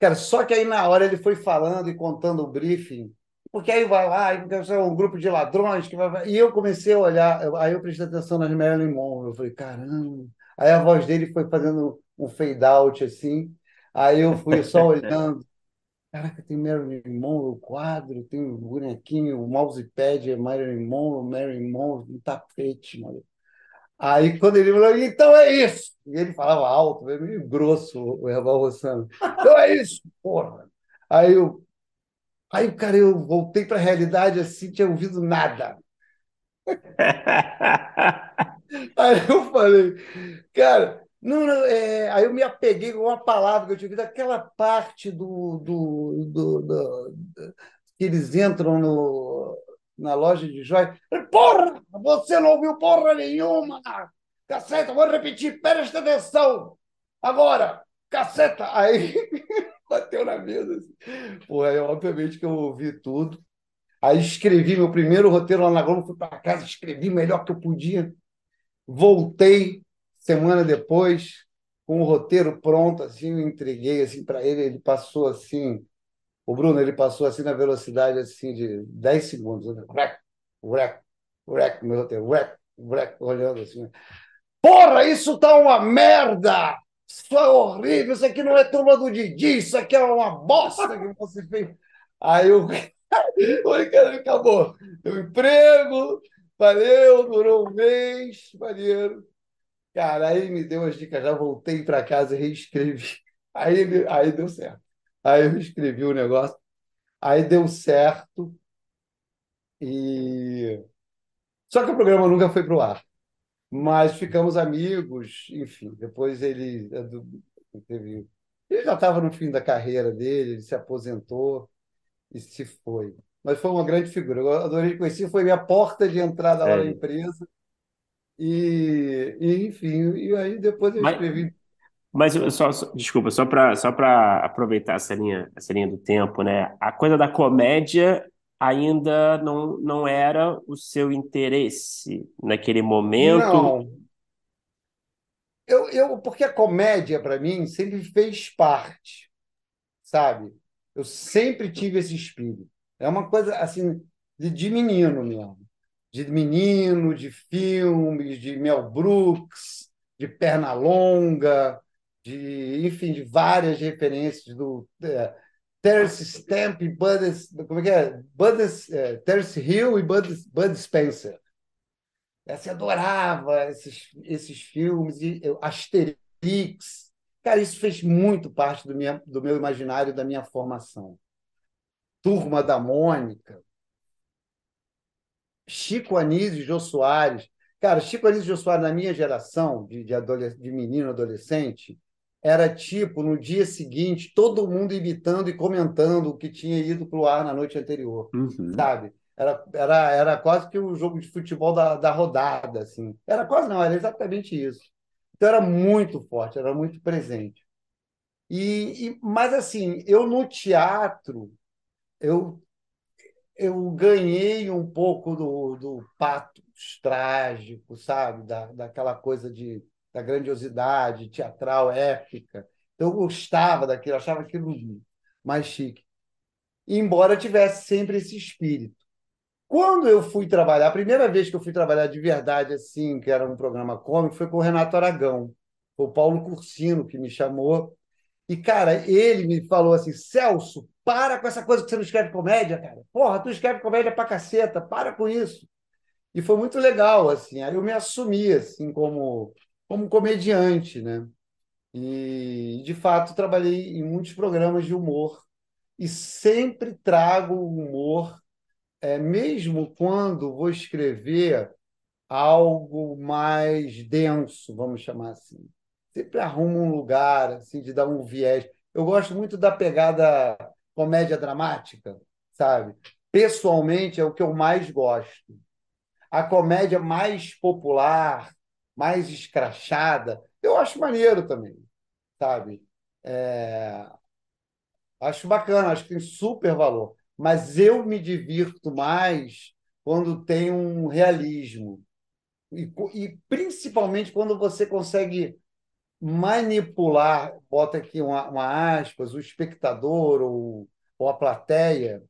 Cara, só que aí na hora ele foi falando e contando o briefing, porque aí vai lá, é um grupo de ladrões que vai. E eu comecei a olhar, aí eu prestei atenção nas Marilyn Monroe. Eu falei, caramba. Aí a voz dele foi fazendo um fade out assim. Aí eu fui só <laughs> olhando. Caraca, tem Marilyn Monroe, o quadro, tem o bonequinho, o mousepad é Marilyn Monroe, Marilyn Monroe, um tapete, mano. Aí quando ele falou, então é isso. E ele falava alto, meio grosso, o Herbal Rossano. Então é isso, porra. Aí eu, aí, cara, eu voltei para a realidade assim, tinha ouvido nada. <laughs> Aí eu falei, cara, não, não, é... aí eu me apeguei com uma palavra que eu tinha ouvido, aquela parte do, do, do, do, do que eles entram no, na loja de joias. Porra, você não ouviu porra nenhuma! Caceta, vou repetir, presta atenção! Agora, caceta! Aí bateu na mesa. Assim. Pô, aí, obviamente que eu ouvi tudo. Aí escrevi meu primeiro roteiro lá na Globo, fui para casa, escrevi melhor que eu podia. Voltei semana depois com o roteiro pronto, assim, entreguei assim para ele, ele passou assim, o Bruno, ele passou assim na velocidade assim de 10 segundos, né? Rec, rec, rec, meu roteiro, rec, rec, olhando assim. Porra, isso tá uma merda! Isso é horrível, isso aqui não é turma do Didi, isso aqui é uma bosta que você fez. Aí <laughs> Oi, cara, acabou. Meu emprego, valeu, durou um mês, maneiro. Cara, aí me deu as dicas, já voltei para casa e reescrevi. <laughs> Aí, aí deu certo. Aí eu escrevi o negócio, aí deu certo. E só que o programa nunca foi para o ar. Mas ficamos amigos, enfim. Depois ele teve, ele já estava no fim da carreira dele, ele se aposentou e se foi. Mas foi uma grande figura. Eu adorei conhecer, foi minha porta de entrada lá na empresa. E, e, enfim, e aí depois eu escrevi mas só, só- desculpa, só para só aproveitar essa linha, essa linha do tempo, né? A coisa da comédia ainda não, não era o seu interesse naquele momento. Não, eu, eu, porque a comédia, para mim, sempre fez parte, sabe? Eu sempre tive esse espírito. É uma coisa, assim, de, de menino mesmo. De menino, de filmes, de Mel Brooks, de Pernalonga, de, enfim, de várias referências do é, Terence Stamp e Bud, como é que é? Bud, é, Terence Hill e Bud, Bud Spencer. Você adorava esses, esses filmes, e eu, Asterix. Cara, isso fez muito parte do, minha, do meu imaginário, da minha formação. Turma da Mônica, Chico Anísio e Jô Soares. Cara, Chico Anísio e Jô Soares, na minha geração, de, de, de menino adolescente, era tipo, no dia seguinte, todo mundo imitando e comentando o que tinha ido para o ar na noite anterior, uhum. sabe? Era, era, era quase que o um jogo de futebol da, da rodada, assim. Era quase não, era exatamente isso. Então era muito forte, era muito presente. E, e mas assim, eu no teatro, eu eu ganhei um pouco do, do patos trágico, sabe? Da, daquela coisa de da grandiosidade teatral, épica. Então, eu gostava daquilo, achava aquilo mais chique. Embora tivesse sempre esse espírito. Quando eu fui trabalhar, a primeira vez que eu fui trabalhar de verdade, assim, que era um programa cômico, foi com o Renato Aragão. Foi o Paulo Cursino que me chamou. E, cara, ele me falou assim: Celso, para com essa coisa que você não escreve comédia, cara. Porra, tu escreve comédia pra caceta, para com isso. E foi muito legal, assim. Aí eu me assumi, assim, como como comediante, né? E, de fato, trabalhei em muitos programas de humor e sempre trago humor, é, mesmo quando vou escrever algo mais denso, vamos chamar assim. Sempre arrumo um lugar assim de dar um viés. Eu gosto muito da pegada comédia dramática, sabe? Pessoalmente é o que eu mais gosto. A comédia mais popular, mais escrachada, eu acho maneiro também, sabe? É, acho bacana, acho que tem super valor. Mas eu me divirto mais quando tem um realismo. E, e principalmente quando você consegue manipular, bota aqui uma, uma aspas, o espectador ou, ou a plateia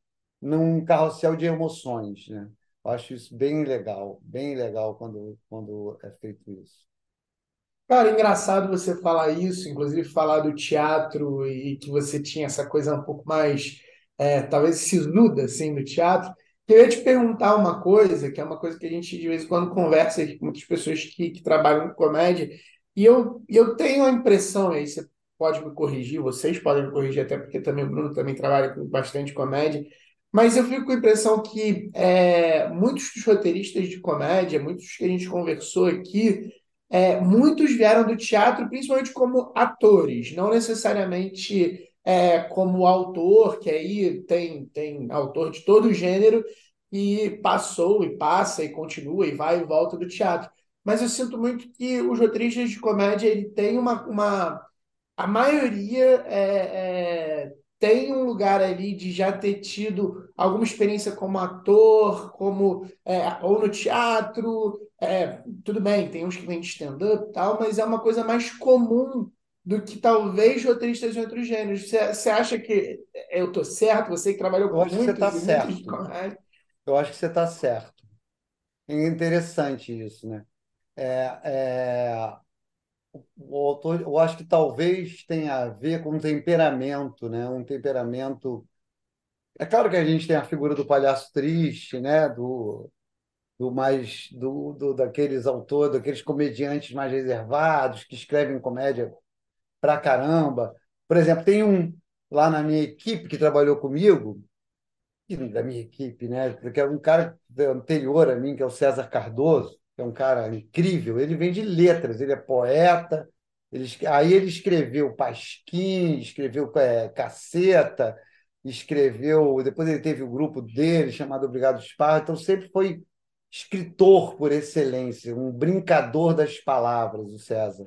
num carrossel de emoções, né? Acho isso bem legal, bem legal quando, quando é feito isso. Cara, engraçado você falar isso, inclusive falar do teatro e que você tinha essa coisa um pouco mais, é, talvez sisuda, assim, do teatro. Queria te perguntar uma coisa, que é uma coisa que a gente de vez em quando conversa com muitas pessoas que, que trabalham com comédia, e eu, eu tenho a impressão, aí você pode me corrigir, vocês podem me corrigir, até porque também o Bruno também trabalha com bastante comédia, mas eu fico com a impressão que é, muitos dos roteiristas de comédia, muitos que a gente conversou aqui, é, muitos vieram do teatro, principalmente como atores, não necessariamente é, como autor, que aí tem, tem autor de todo gênero e passou e passa e continua e vai e volta do teatro. Mas eu sinto muito que os roteiristas de comédia ele tem uma, uma a maioria é, é, tem um lugar ali de já ter tido alguma experiência como ator, como é, ou no teatro. É, tudo bem, tem uns que vêm de stand-up e tal, mas é uma coisa mais comum do que talvez roteiristas de outros gêneros. Você acha que eu estou certo? Você que trabalhou com muitos, você tá certo. Eu acho que você está certo. É interessante isso, né? É, é, o autor, eu acho que talvez tenha a ver com temperamento, né? Um temperamento. É claro que a gente tem a figura do palhaço triste, né? Do, do mais do, do daqueles autores, daqueles comediantes mais reservados que escrevem comédia pra caramba. Por exemplo, tem um lá na minha equipe que trabalhou comigo, da minha equipe, né? Porque é um cara anterior a mim, que é o César Cardoso é um cara incrível. Ele vem de letras, ele é poeta. Ele, aí ele escreveu Pasquim, escreveu é, Caceta, escreveu. Depois ele teve o grupo dele chamado Obrigado Esparra. Então sempre foi escritor por excelência, um brincador das palavras, o César.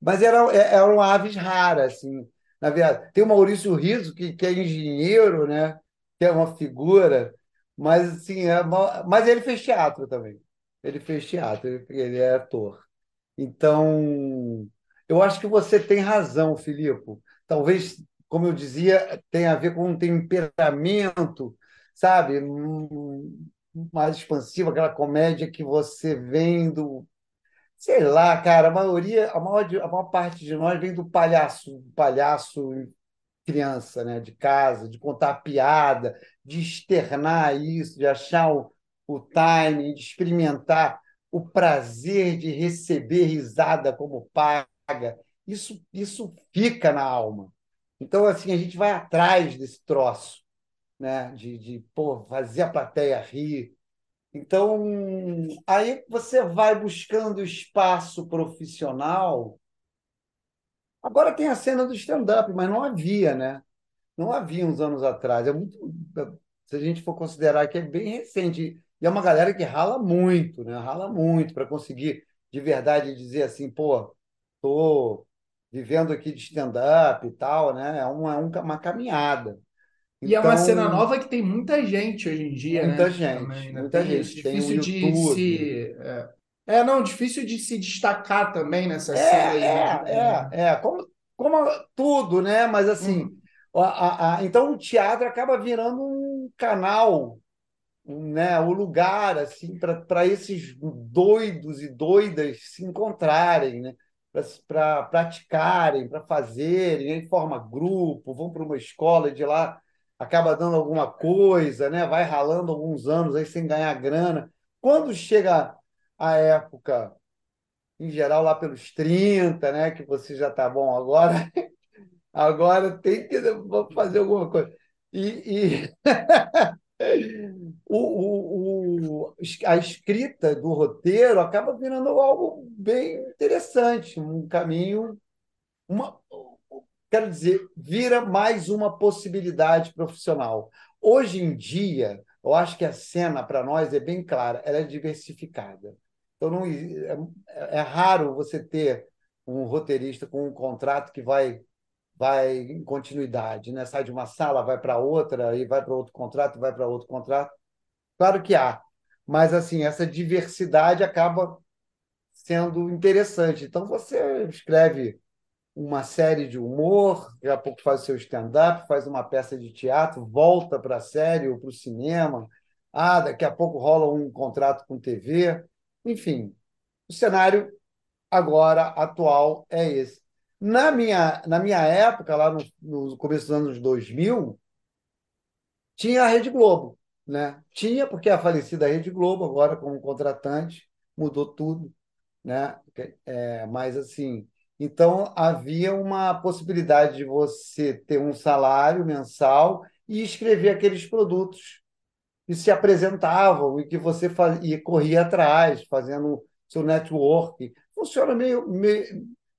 Mas era, é, eram aves raras, assim. Na verdade, tem o Maurício Riso, que, que é engenheiro, né? que é uma figura, mas assim, é, mas ele fez teatro também ele fez teatro, ele, ele é ator. Então, eu acho que você tem razão, Filipe. Talvez, como eu dizia, tenha a ver com um temperamento, sabe, mais expansivo, aquela comédia que você vem do. Sei lá, cara, a maioria, a maior, a maior parte de nós vem do palhaço, palhaço criança, né, de casa, de contar piada, de externar isso, de achar o, o timing, de experimentar o prazer de receber risada como paga. Isso, isso fica na alma. Então, assim, a gente vai atrás desse troço, né? de, de pô, fazer a plateia rir. Então, aí você vai buscando espaço profissional. Agora tem a cena do stand-up, mas não havia, né? Não havia uns anos atrás. É muito, se a gente for considerar que é bem recente. E é uma galera que rala muito, né? Rala muito para conseguir de verdade dizer assim, pô, tô vivendo aqui de stand-up e tal, né? É uma, é uma caminhada. E então, é uma então cena nova que tem muita gente hoje em dia, muita né? Gente, também, né? Muita tem gente. Difícil de se. É... é... não, difícil de se destacar também nessa é, cena aí. É, né? é, é. Como, como tudo, né? Mas assim, hum. a, a, então o teatro acaba virando um canal né, o lugar assim para esses doidos e doidas se encontrarem, né, para praticarem, para fazerem, aí forma grupo, vão para uma escola e de lá acaba dando alguma coisa, né, vai ralando alguns anos aí sem ganhar grana. Quando chega a época, em geral lá pelos 30, né, que você já está bom agora, <laughs> agora tem que fazer alguma coisa. E, e... <laughs> o, o, o, a escrita do roteiro acaba virando algo bem interessante, um caminho, uma, quero dizer, vira mais uma possibilidade profissional. Hoje em dia, eu acho que a cena para nós é bem clara, ela é diversificada. Então não é, é raro você ter um roteirista com um contrato que vai vai em continuidade, né? Sai de uma sala, vai para outra, e vai para outro contrato, vai para outro contrato. Claro que há, mas assim, essa diversidade acaba sendo interessante. Então você escreve uma série de humor, daqui a pouco faz o seu stand-up, faz uma peça de teatro, volta para a série ou para o cinema. Ah, daqui a pouco rola um contrato com TV. Enfim, o cenário agora atual é esse. Na minha, na minha época, lá no, no começo dos anos 2000, tinha a Rede Globo. Né? Tinha, porque a falecida Rede Globo, agora como contratante, mudou tudo. Né? É, mas, assim, então havia uma possibilidade de você ter um salário mensal e escrever aqueles produtos que se apresentavam e que você fazia, corria atrás, fazendo seu network. Funciona meio, meio,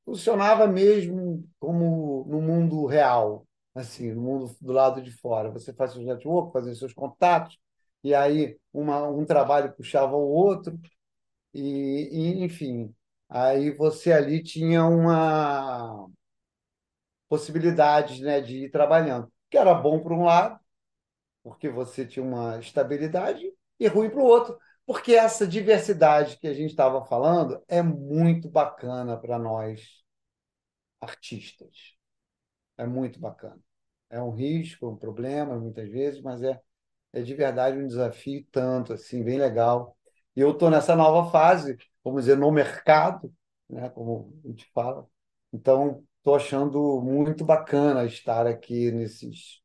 funcionava mesmo como no mundo real, assim, no mundo do lado de fora. Você faz seus network, fazia seus contatos, e aí uma, um trabalho puxava o outro, e, e enfim, aí você ali tinha uma possibilidade né, de ir trabalhando, que era bom por um lado, porque você tinha uma estabilidade, e ruim para o outro, porque essa diversidade que a gente estava falando é muito bacana para nós, artistas. É muito bacana. É um risco, um problema, muitas vezes, mas é, é de verdade um desafio tanto, assim, bem legal. E eu estou nessa nova fase, vamos dizer, no mercado, né, como a gente fala. Então, estou achando muito bacana estar aqui nesses,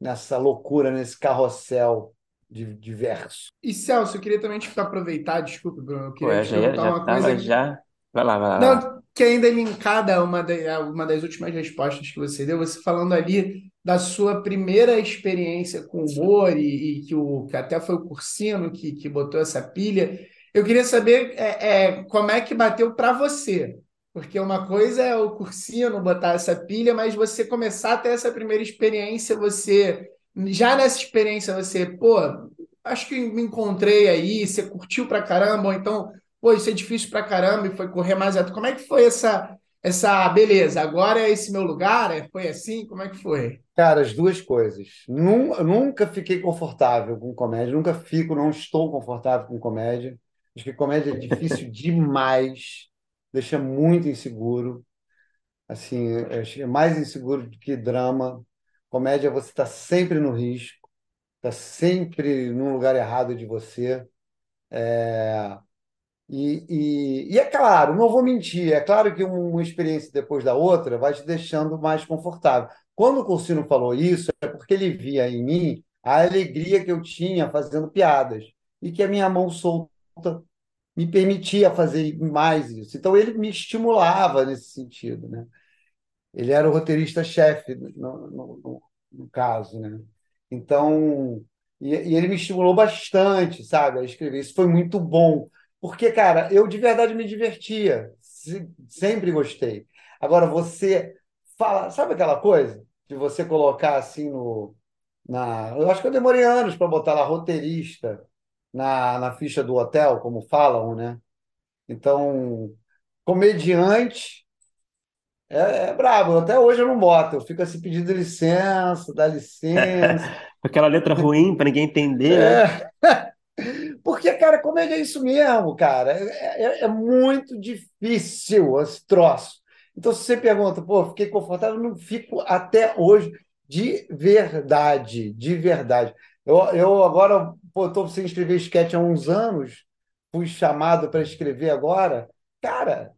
nessa loucura, nesse carrossel diverso. E Celso, eu queria também te aproveitar, desculpa, Bruno, eu queria Ué, te já, perguntar já uma tava coisa. já. Vai lá, vai lá. Não, que ainda é linkada a uma, da- uma das últimas respostas que você deu, você falando ali da sua primeira experiência com humor e, e que, o, que até foi o Cursino que, que botou essa pilha. Eu queria saber é, é, como é que bateu para você. Porque uma coisa é o Cursino botar essa pilha, mas você começar a ter essa primeira experiência, você já nessa experiência você, pô, acho que me encontrei aí, você curtiu pra caramba, ou então pô, isso é difícil pra caramba e foi correr mais alto. Como é que foi essa, essa, beleza, agora é esse meu lugar? É- Foi assim? Como é que foi? Cara, as duas coisas. Nun- Nunca fiquei confortável com comédia, nunca fico, não estou confortável com comédia. Acho que comédia é difícil <laughs> demais, deixa muito inseguro. Assim, é é mais inseguro do que drama. Comédia, você está sempre no risco, está sempre num lugar errado de você. E, e, e é claro, não vou mentir, é claro que uma experiência depois da outra vai te deixando mais confortável. Quando o Cursino falou isso, é porque ele via em mim a alegria que eu tinha fazendo piadas e que a minha mão solta me permitia fazer mais isso. Então ele me estimulava nesse sentido, né? Ele era o roteirista-chefe no, no, no- caso, né? Então, e, e ele me estimulou bastante, sabe, a escrever. Isso foi muito bom, porque, cara, eu de verdade me divertia, se- sempre gostei. Agora, você fala, sabe aquela coisa de você colocar assim no, na, eu acho que eu demorei anos para botar lá roteirista na, na ficha do hotel, como falam, né? Então, comediante é, é brabo. Até hoje eu não boto. Eu fico assim pedindo licença, dá licença. <laughs> Aquela letra ruim para ninguém entender, né? É. <laughs> Porque, cara, comédia é isso mesmo, cara. É, é- é muito difícil esse troço. Então, se você pergunta, pô, fiquei confortável, eu não fico até hoje, de verdade, de verdade. Eu, eu agora, estou sem escrever sketch há uns anos, fui chamado para escrever agora. Cara,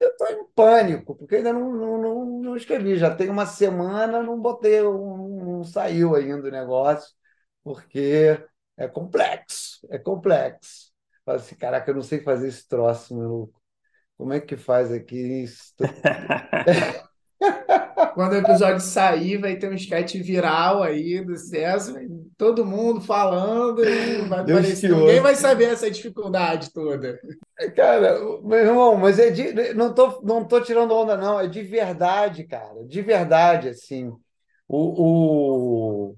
eu estou pânico, porque ainda não, não, não, não escrevi. Já tem uma semana, não botei, não, não saiu ainda o negócio, porque é complexo, é complexo. Fala assim, caraca, eu não sei fazer esse troço, meu. Como é que faz aqui isso? <laughs> Quando o episódio sair, vai ter um sketch viral aí do César, todo mundo falando, e <laughs> vai Deus te Ninguém vai saber essa dificuldade toda. Cara, meu irmão, mas é de, não tô, não tô tirando onda, não. É de verdade, cara. De verdade, assim. O, o,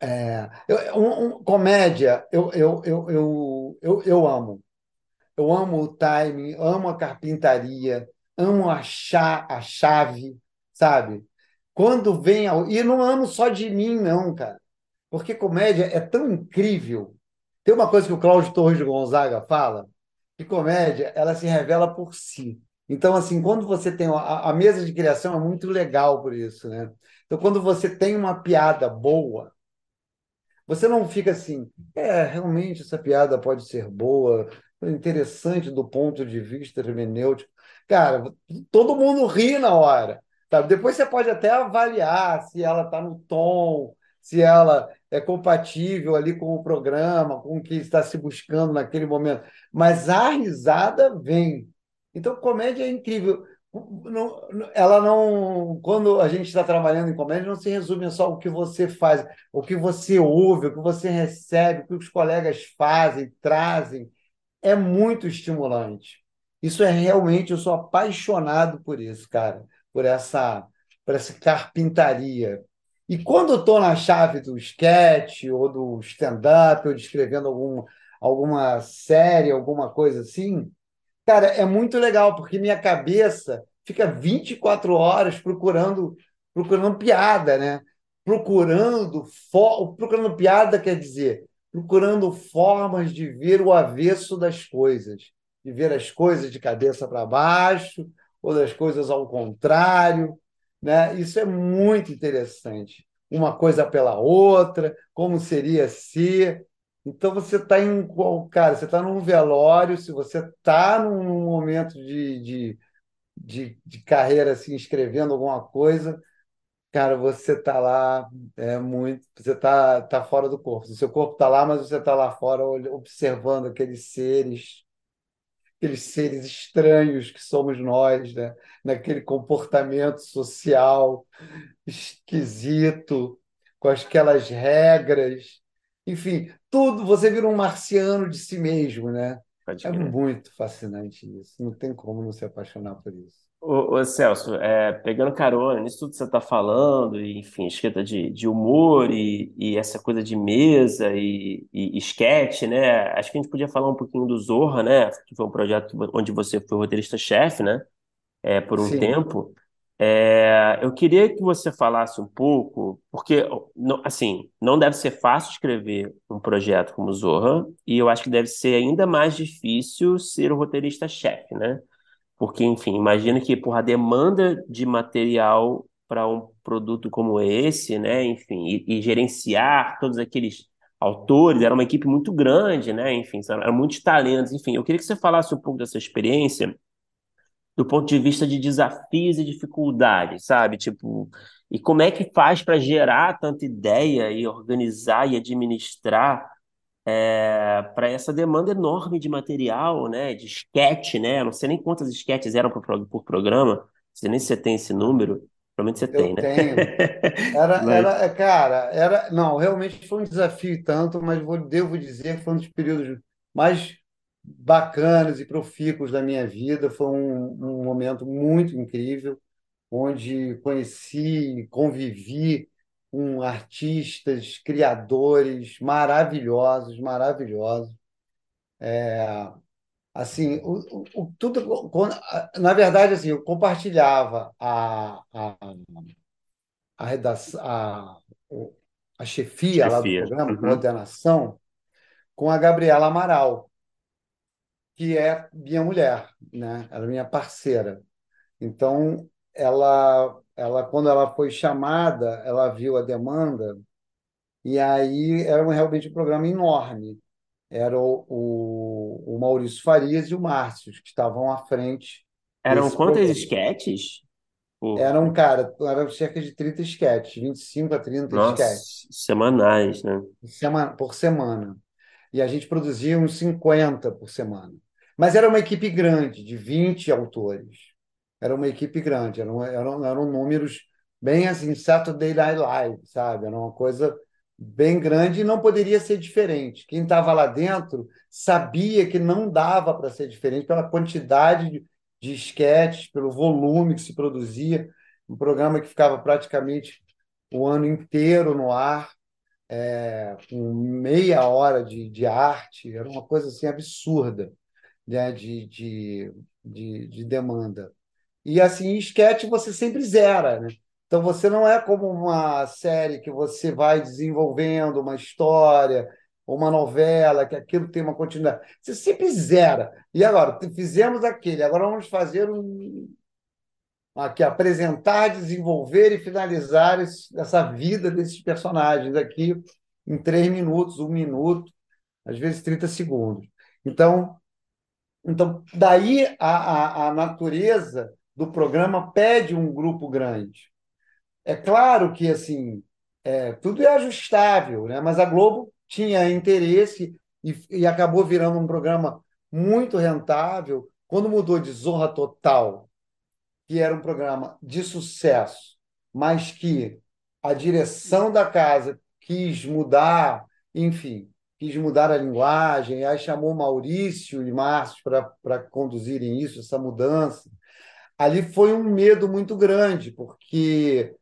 é, eu- um- um- comédia, eu, eu, eu, eu, eu, eu amo. Eu amo o timing, amo a carpintaria, amo a, chá, a chave, sabe? Quando vem. E não amo só de mim, não, cara. Porque comédia é tão incrível. Tem uma coisa que o Cláudio Torres de Gonzaga fala, que comédia, ela se revela por si. Então, assim, quando você tem. A, a mesa de criação é muito legal por isso, né? Então, quando você tem uma piada boa, você não fica assim, é, realmente essa piada pode ser boa, interessante do ponto de vista hermenêutico. Cara, todo mundo ri na hora. Sabe? Depois você pode até avaliar se ela está no tom, se ela é compatível ali com o programa, com o que está se buscando naquele momento. Mas a risada vem. Então, comédia é incrível. Não, ela não. Quando a gente está trabalhando em comédia, não se resume só o que você faz, o que você ouve, o que você recebe, o que os colegas fazem, trazem. É muito estimulante. Isso é realmente, eu sou apaixonado por isso, cara, por essa, por essa carpintaria. E quando eu estou na chave do sketch, ou do stand-up, ou descrevendo algum, alguma série, alguma coisa assim, cara, é muito legal, porque minha cabeça fica 24 horas procurando procurando piada, né? Procurando, for... procurando piada quer dizer, procurando formas de ver o avesso das coisas de ver as coisas de cabeça para baixo ou das coisas ao contrário. Né? Isso é muito interessante. Uma coisa pela outra, como seria se. Então você está em. Cara, você está num velório, se você está num momento de, de, de, de carreira assim, escrevendo alguma coisa, cara, você está lá é muito, você está tá fora do corpo. O seu corpo está lá, mas você está lá fora observando aqueles seres aqueles seres estranhos que somos nós, né? naquele comportamento social esquisito, com aquelas regras. Enfim, tudo, você vira um marciano de si mesmo, né? é muito fascinante isso. Não tem como não se apaixonar por isso. Ô, ô Celso, é, pegando carona nisso tudo que você está falando, e, enfim, escrita de, de humor e, e essa coisa de mesa e, e, esquete, né? Acho que a gente podia falar um pouquinho do Zorra, né? Que foi um projeto onde você foi roteirista-chefe, né? É, por um Sim. tempo. É, eu queria que você falasse um pouco, porque, assim, não deve ser fácil escrever um projeto como Zorra, e eu acho que deve ser ainda mais difícil ser o roteirista-chefe, né? Porque, enfim, imagina que por a demanda de material para um produto como esse, né? Enfim, e, e, gerenciar todos aqueles autores, era uma equipe muito grande, né? Enfim, eram muitos talentos. Enfim, eu queria que você falasse um pouco dessa experiência do ponto de vista de desafios e dificuldades, sabe? Tipo, e como é que faz para gerar tanta ideia e organizar e administrar é, para essa demanda enorme de material, né, de esquete, né? Não sei nem quantas esquetes eram por, por programa, não sei nem se você tem esse número. Provavelmente você tem, Eu né? tenho. Era, <laughs> Mas, era, é, cara, era, não, realmente foi um desafio tanto, mas vou, devo dizer que foi um dos períodos mais bacanas e profícuos da minha vida. Foi um, um momento muito incrível, onde conheci, convivi com artistas, criadores maravilhosos, maravilhosos. É, assim, o, o, tudo, na verdade, assim, eu compartilhava a, a, a redação, a, a chefia lá do chefia. programa, Uhum. coordenação, com a Gabriela Amaral, que é minha mulher, né? Ela é minha parceira. Então, ela, ela, quando ela foi chamada, ela viu a demanda e aí era realmente um programa enorme. Era o, o, o Maurício Farias e o Márcio que estavam à frente Eram quantas esquetes? Por... Eram, cara, eram cerca de 30 esquetes, 25 a 30 Nossa, esquetes semanais, né? semana, por semana. E a gente produzia uns 50 por semana. Mas era uma equipe grande, de 20 autores. Era uma equipe grande, eram, eram, eram números bem assim, Saturday Night Live, sabe? Era uma coisa bem grande e não poderia ser diferente. Quem estava lá dentro sabia que não dava para ser diferente pela quantidade de, de esquetes, pelo volume que se produzia. Um programa que ficava praticamente o ano inteiro no ar, é, com meia hora de, de arte, era uma coisa assim absurda né, de, de, de, de demanda. E assim, em esquete você sempre zera, né? Então você não é como uma série que você vai desenvolvendo uma história, uma novela, que aquilo tem uma continuidade. Você sempre zera. E agora, fizemos aquele, agora vamos fazer um. Aqui, apresentar, desenvolver e finalizar esse, essa vida desses personagens aqui em três minutos, um minuto, às vezes 30 segundos. Então, então daí a, a, a natureza do programa pede um grupo grande. É claro que assim é, tudo é ajustável, né? mas a Globo tinha interesse e, e acabou virando um programa muito rentável. Quando mudou de Zorra Total, que era um programa de sucesso, mas que a direção da casa quis mudar, enfim, quis mudar a linguagem, aí chamou Maurício e Márcio para conduzirem isso, essa mudança. Ali foi um medo muito grande, porque,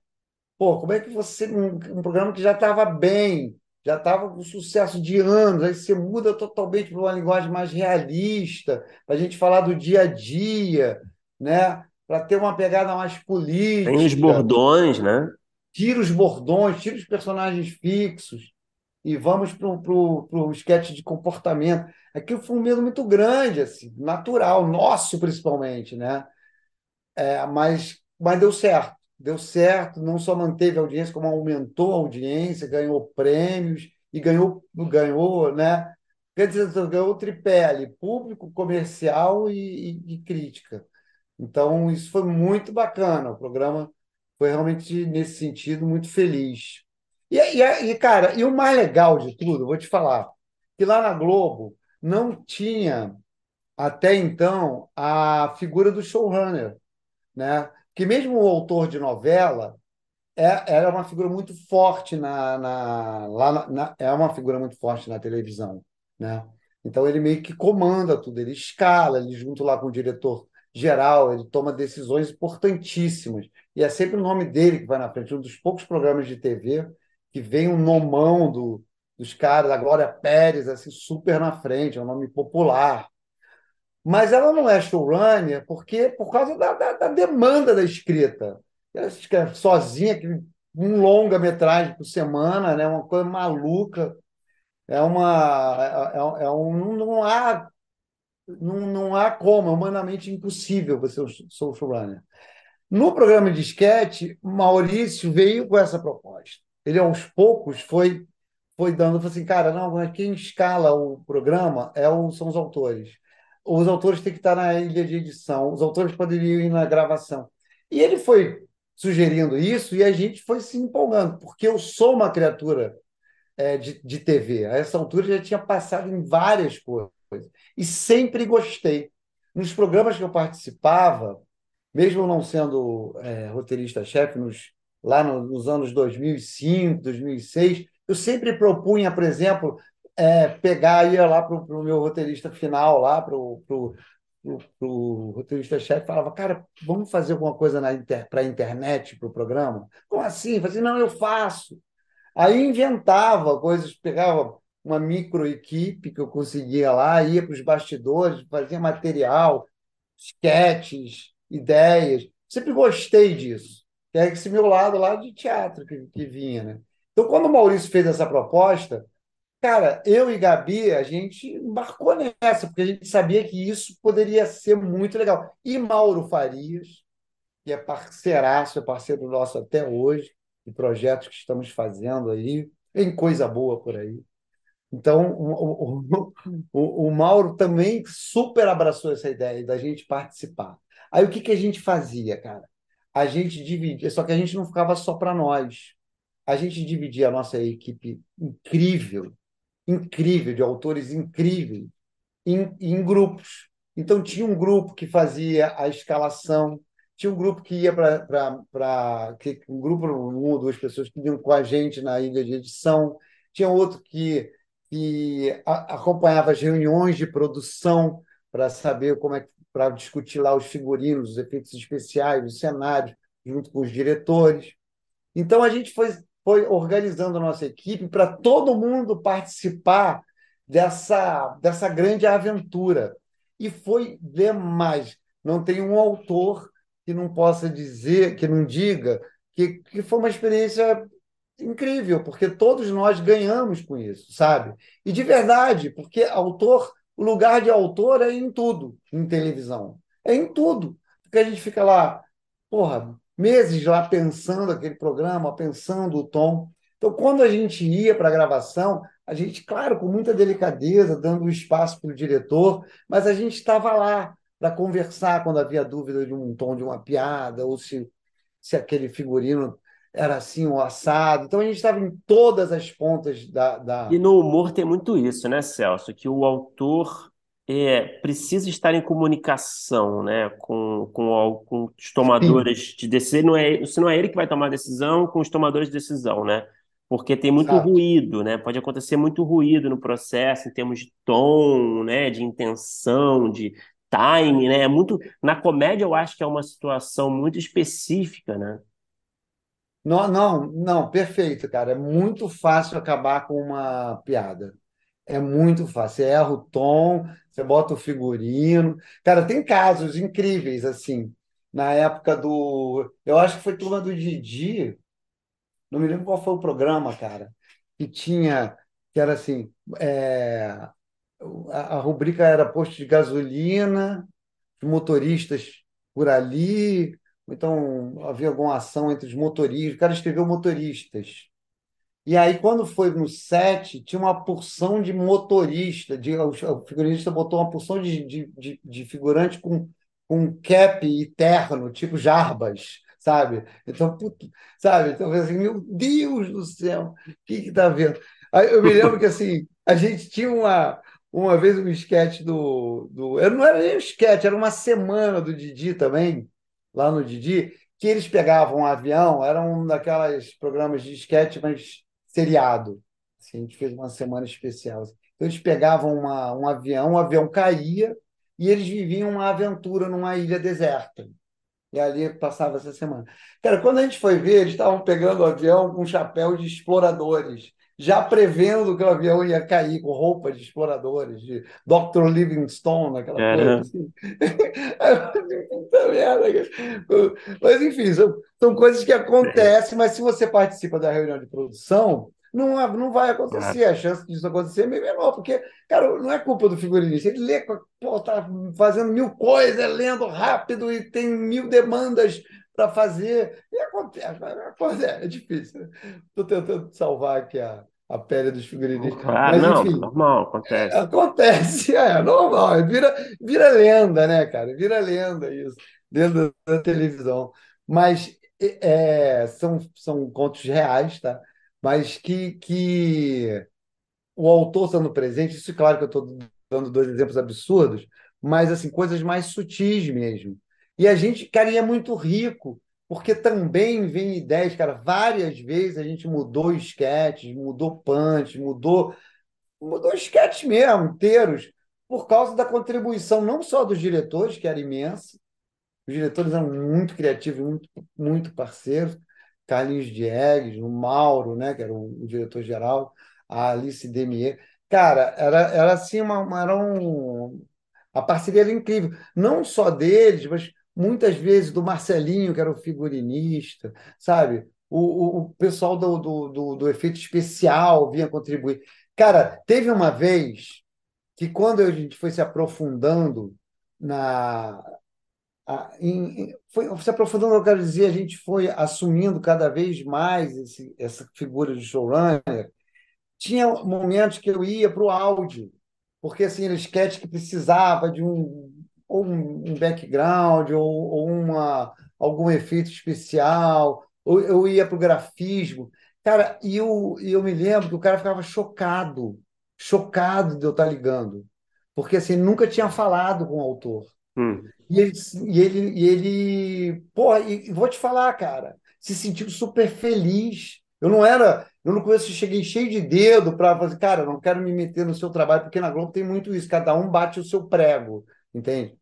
pô, como é que você, um, um programa que já estava bem, já estava com sucesso de anos, aí você muda totalmente para uma linguagem mais realista, para a gente falar do dia a dia, né? para ter uma pegada mais política. Tem os bordões, né? Tira os bordões, tira os personagens fixos e vamos para o esquete de comportamento. Aquilo foi um medo muito grande, assim, natural, nosso principalmente, né? É, mas, mas deu certo deu certo, não só manteve a audiência, como aumentou a audiência, ganhou prêmios e ganhou, ganhou, né? Quer dizer, ganhou ali, público, comercial e, e, e crítica. Então, isso foi muito bacana. O programa foi realmente, nesse sentido, muito feliz. E, e, cara, e o mais legal de tudo, vou te falar, que lá na Globo não tinha, até então, a figura do showrunner, né? que mesmo o autor de novela é, era uma figura muito forte na, na lá na, na, é uma figura muito forte na televisão, né? Então ele meio que comanda tudo, ele escala, ele junto lá com o diretor geral, ele toma decisões importantíssimas e é sempre o nome dele que vai na frente. Um dos poucos programas de TV que vem um nomão do, dos caras, a Glória Pérez, assim super na frente, é um nome popular. Mas ela não é showrunner porque por causa da, da, da demanda da escrita. Ela escreve sozinha, um longa-metragem por semana, né? uma coisa maluca. É uma. É, é, é um, não, há, não, não há como, é humanamente impossível você ser showrunner. No programa de esquete, Maurício veio com essa proposta. Ele, aos poucos, foi, foi dando, falou assim, cara, não, quem escala o programa é o, são os autores os autores têm que estar na ilha de edição, os autores poderiam ir na gravação. E ele foi sugerindo isso e a gente foi se empolgando, porque eu sou uma criatura é, de, de TV. A essa altura já tinha passado em várias coisas e sempre gostei. Nos programas que eu participava, mesmo não sendo é, roteirista-chefe, nos, lá no, nos anos 2005, 2006, eu sempre propunha, por exemplo, é, pegar, ia lá para o meu roteirista final, lá para o roteirista-chefe, falava, cara, vamos fazer alguma coisa inter, para a internet, para o programa? Como assim? Eu falei, assim, não, eu faço. Aí inventava coisas, pegava uma micro equipe que eu conseguia lá, ia para os bastidores, fazia material, sketches, ideias. Sempre gostei disso. Que é esse meu lado lá de teatro que, que vinha, né? Então, quando o Maurício fez essa proposta, Cara, eu e Gabi, a gente embarcou nessa, porque a gente sabia que isso poderia ser muito legal. E Mauro Farias, que é parceiraço, é parceiro nosso até hoje, de projetos que estamos fazendo aí, tem coisa boa por aí. Então, o, o, o, o Mauro também super abraçou essa ideia da gente participar. Aí o que, que a gente fazia, cara? A gente dividia, só que a gente não ficava só para nós. A gente dividia a nossa equipe incrível incrível, de autores incríveis, em, em grupos. Então, tinha um grupo que fazia a escalação, tinha um grupo que ia para. Um grupo, uma ou duas pessoas que iam com a gente na ilha de edição, tinha outro que, que a, acompanhava as reuniões de produção para saber como é para discutir lá os figurinos, os efeitos especiais, os cenários, junto com os diretores. Então a gente foi foi organizando a nossa equipe para todo mundo participar dessa, dessa grande aventura. E foi demais. Não tem um autor que não possa dizer, que não diga que, que foi uma experiência incrível, porque todos nós ganhamos com isso, sabe? E de verdade, porque autor, o lugar de autor é em tudo, em televisão. É em tudo. Porque a gente fica lá, porra, meses lá pensando aquele programa, pensando o tom. Então, quando a gente ia para a gravação, a gente, claro, com muita delicadeza, dando espaço para o diretor, mas a gente estava lá para conversar quando havia dúvida de um tom de uma piada, ou se, se aquele figurino era assim, o assado. Então a gente estava em todas as pontas da, da. E no humor tem muito isso, né, Celso? Que o autor é, precisa estar em comunicação né, com, com, com os tomadores Sim. de decisão. Não é, se não é ele que vai tomar a decisão, com os tomadores de decisão, né? Porque tem muito Exato. ruído, né? Pode acontecer muito ruído no processo, em termos de tom, né? De intenção, de time, né? É muito... Na comédia, eu acho que é uma situação muito específica, né? Não, não, não, perfeito, cara. É muito fácil acabar com uma piada. É muito fácil. Você erra o tom, você bota o figurino. Cara, tem casos incríveis, assim. Na época do. Eu acho que foi turma do Didi. Não me lembro qual foi o programa, cara. Que tinha. Que era assim. É... A, a rubrica era posto de gasolina, motoristas por ali, então havia alguma ação entre os motoristas. O cara escreveu motoristas. E aí, quando foi no set, tinha uma porção de motorista. De, o figurinista botou uma porção de, de, de, de figurante com, com cap e terno, tipo Jarbas, sabe? Então, puto, sabe? Então, assim, meu Deus do céu, o que que tá vendo? Aí, eu me lembro que, assim, a gente tinha uma, uma vez um esquete do, do... Não era nem um esquete, era uma semana do Didi também, lá no Didi, que eles pegavam um avião, era um daquelas programas de esquete, mas seriado. Assim, a gente fez uma semana especial. Então, eles pegavam uma, um avião, o avião caía e eles viviam uma aventura numa ilha deserta. E ali passava essa semana. Cara, quando a gente foi ver, eles estavam pegando o avião com chapéu de exploradores já prevendo que o avião ia cair com roupa de exploradores, de Dr. Livingstone, aquela coisa assim. <laughs> mas, enfim, são, são coisas que acontecem, mas se você participa da reunião de produção, não, não vai acontecer. A chance disso acontecer é meio menor, porque, cara, não é culpa do figurinista. Ele lê, pô, tá fazendo mil coisas, lendo rápido e tem mil demandas para fazer. E acontece, acontece, é difícil. Estou tentando salvar aqui a, a pele dos figurinistas. Claro, Mas, não, enfim, normal, acontece. Acontece, <laughs> é normal. Vira, vira lenda, né, cara? Vira lenda isso, dentro da televisão. Mas é, são, são contos reais, tá? Mas que, que o autor estando presente, isso, claro que eu estou dando dois exemplos absurdos, mas assim, coisas mais sutis mesmo. E a gente, cara, é muito rico porque também vem ideias, cara, várias vezes a gente mudou esquetes, mudou punch, mudou mudou esquetes mesmo, inteiros, por causa da contribuição não só dos diretores, que era imensa, os diretores eram muito criativos, muito, muito parceiros, Carlinhos Diegues, o Mauro, né, que era o, o diretor-geral, a Alice Demier. Cara, era, era assim, uma, uma, era um, a parceria era incrível, não só deles, mas muitas vezes do Marcelinho, que era o figurinista, sabe? O, o, o pessoal do, do, do, do, efeito especial vinha contribuir. Cara, teve uma vez que, quando a gente foi se aprofundando na. A, em, foi se aprofundando, eu quero dizer, a gente foi assumindo cada vez mais esse, essa figura de showrunner. Tinha momentos que eu ia para o áudio, porque assim, era sketch que precisava de um ou um background, ou, ou uma, algum efeito especial, ou eu ia para o grafismo. Cara, e eu, eu me lembro que o cara ficava chocado, chocado de eu estar ligando, porque assim, nunca tinha falado com o autor. Hum. E ele, e ele, e ele porra, e vou te falar, cara, se sentiu super feliz. Eu não era, eu no começo cheguei cheio de dedo para fazer, cara, não quero me meter no seu trabalho, porque na Globo tem muito isso, cada um bate o seu prego, entende?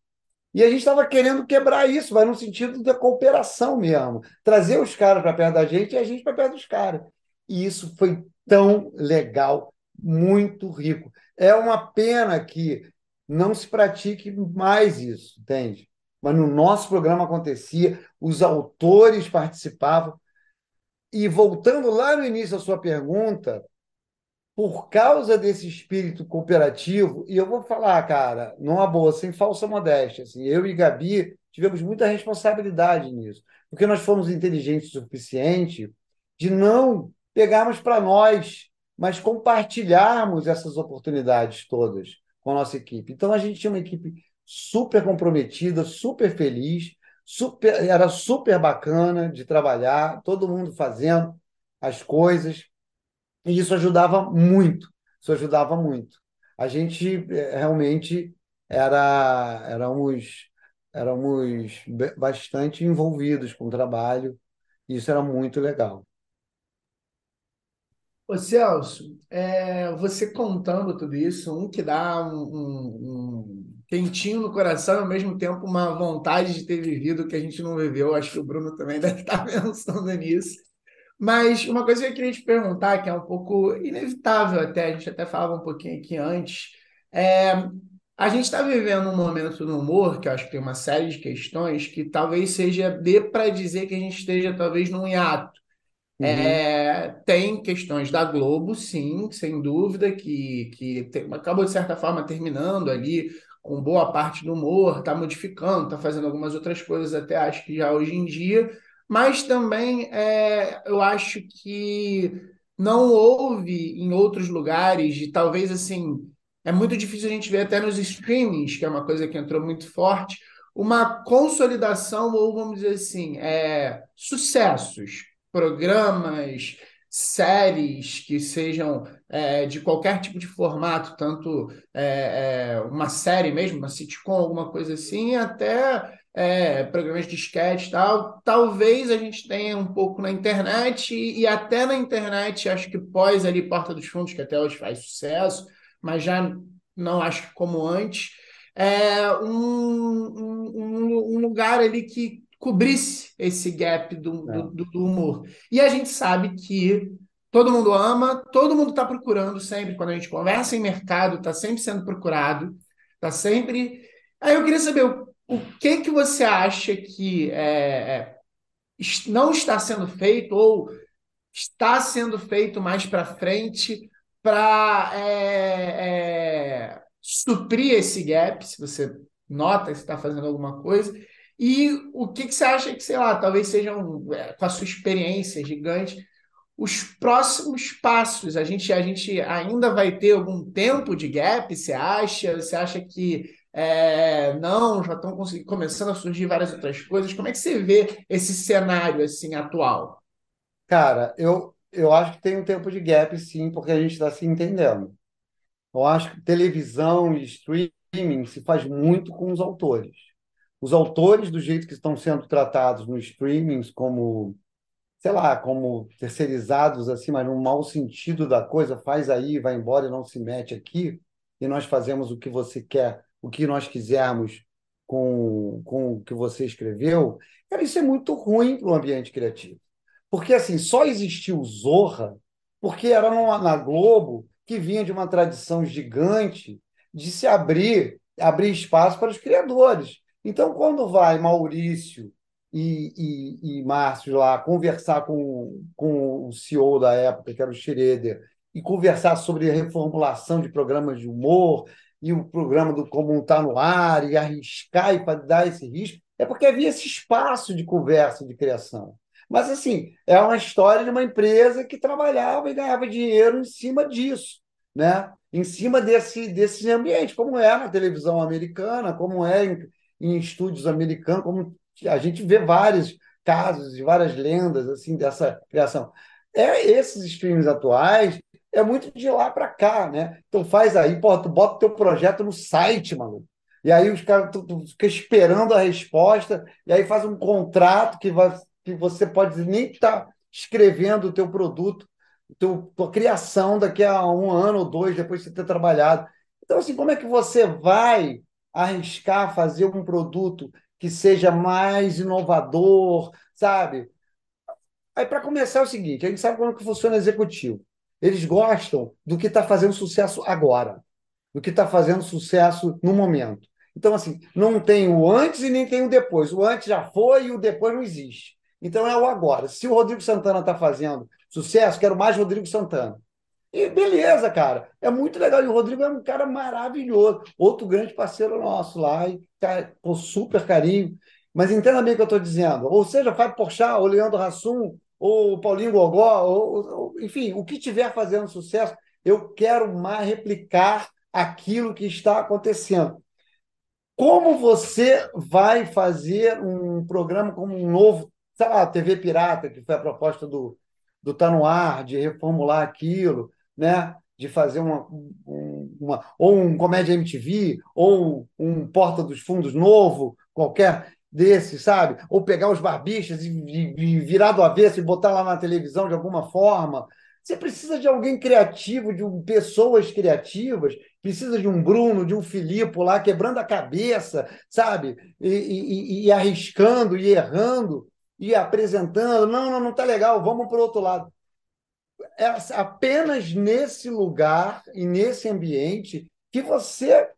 E a gente estava querendo quebrar isso, vai no sentido da cooperação mesmo. Trazer os caras para perto da gente e a gente para perto dos caras. E isso foi tão legal, muito rico. É uma pena que não se pratique mais isso, entende? mas no nosso programa acontecia, os autores participavam. E voltando lá no início da sua pergunta, por causa desse espírito cooperativo, e eu vou falar, cara, numa boa, sem falsa modéstia, assim, eu e Gabi tivemos muita responsabilidade nisso, porque nós fomos inteligentes o suficiente de não pegarmos para nós, mas compartilharmos essas oportunidades todas com a nossa equipe. Então a gente tinha uma equipe super comprometida, super feliz, super, era super bacana de trabalhar, todo mundo fazendo as coisas, e isso ajudava muito. Isso ajudava muito. A gente eh, realmente era éramos éramos bastante envolvidos com o trabalho, e isso era muito legal. Ô Celso, é, você contando tudo isso, um que dá um, um, um quentinho no coração e ao mesmo tempo uma vontade de ter vivido que a gente não viveu. Acho que o Bruno também <laughs> deve estar <laughs> pensando nisso. Mas uma coisa que eu queria te perguntar, que é um pouco inevitável até, a gente até falava um pouquinho aqui antes, é, a gente está vivendo um momento no humor, que eu acho que tem uma série de questões, que talvez seja, dê para dizer que a gente esteja talvez num hiato. Uhum. É, tem questões da Globo, sim, sem dúvida, que, que tem, acabou de certa forma terminando ali com boa parte do humor, está modificando, está fazendo algumas outras coisas, até acho que já hoje em dia, mas também é, eu acho que não houve em outros lugares, de talvez assim, é muito difícil a gente ver até nos streamings, que é uma coisa que entrou muito forte, uma consolidação, ou vamos dizer assim, é, sucessos, programas, séries que sejam é, de qualquer tipo de formato, tanto é, é, uma série mesmo, uma sitcom, alguma coisa assim, até é, programas de sketch e tal. Talvez a gente tenha um pouco na internet, e, e, até na internet, acho que pós ali Porta dos Fundos, que até hoje faz sucesso, mas já não acho que como antes, é um, um, um lugar ali que cobrisse esse gap do, é. do, do, humor. E a gente sabe que todo mundo ama, todo mundo está procurando sempre, quando a gente conversa em mercado, está sempre sendo procurado, está sempre. Aí eu queria saber o, que que você acha que é, é não está sendo feito ou está sendo feito mais para frente para é, é, suprir esse gap, se você nota que está fazendo alguma coisa, e o que, que você acha que, sei lá, talvez sejam, é, com a sua experiência gigante, os próximos passos? A gente, a gente ainda vai ter algum tempo de gap, você acha? Você acha que é, não, já estão começando a surgir várias outras coisas? Como é que você vê esse cenário assim atual? Cara, eu, eu acho que tem um tempo de gap, sim, porque a gente está se entendendo. Eu acho que televisão e streaming se faz muito com os autores os autores, do jeito que estão sendo tratados nos streamings, como, sei lá, como terceirizados, assim, mas no mau sentido da coisa, faz aí, vai embora e não se mete aqui, e nós fazemos o que você quer, o que nós quisermos com, com o que você escreveu, cara, isso é muito ruim para o ambiente criativo. Porque, assim, só existiu Zorra porque era na Globo, que vinha de uma tradição gigante de se abrir, abrir espaço para os criadores. Então, quando vai Maurício e, e, e Márcio lá conversar com, com o CEO da época, que era o Schroeder, e conversar sobre reformulação de programas de humor e o programa do Como Está no Ar, e arriscar e para dar esse risco, é porque havia esse espaço de conversa, de criação. Mas, assim, é uma história de uma empresa que trabalhava e ganhava dinheiro em cima disso, né? em cima desse, desse ambiente, como é na televisão americana, como é em, em estúdios americanos, como a gente vê vários casos e várias lendas assim dessa criação. É esses streams atuais é muito de lá para cá, né? Então faz aí, tu bota o teu projeto no site, mano. E aí os caras tu, tu fica esperando a resposta, e aí faz um contrato que, vai, que você pode nem estar tá escrevendo o teu produto, teu, tua criação daqui a um ano ou dois depois de você ter trabalhado. Então, assim, como é que você vai arriscar fazer um produto que seja mais inovador, sabe? Aí, para começar, é o seguinte: a gente sabe como que funciona executivo. Eles gostam do que está fazendo sucesso agora, do que está fazendo sucesso no momento. Então, assim, não tem o antes e nem tem o depois. O antes já foi e o depois não existe. Então é o agora. Se o Rodrigo Santana está fazendo sucesso, quero mais Rodrigo Santana. E beleza, cara. É muito legal. E o Rodrigo é um cara maravilhoso. Outro grande parceiro nosso lá, e cara, com super carinho. Mas entenda bem o que eu estou dizendo. Ou seja, Fábio Porchat, ou Leandro Hassum, ou Paulinho Gogó, ou, ou, enfim, o que tiver fazendo sucesso, eu quero mais replicar aquilo que está acontecendo. Como você vai fazer um programa como um novo, sei lá, TV Pirata, que foi a proposta do, do Tá No Ar, de reformular aquilo, né? de fazer uma, uma ou um comédia MTV, ou um Porta dos Fundos novo, qualquer desse, sabe? Ou pegar os barbichas e, e, virar do avesso e botar lá na televisão de alguma forma. Você precisa de alguém criativo, de um, pessoas criativas, precisa de um Bruno, de um Filipe lá quebrando a cabeça, sabe? E, e, e arriscando e errando e apresentando. Não, não, não está legal, vamos para o outro lado. É apenas nesse lugar e nesse ambiente que você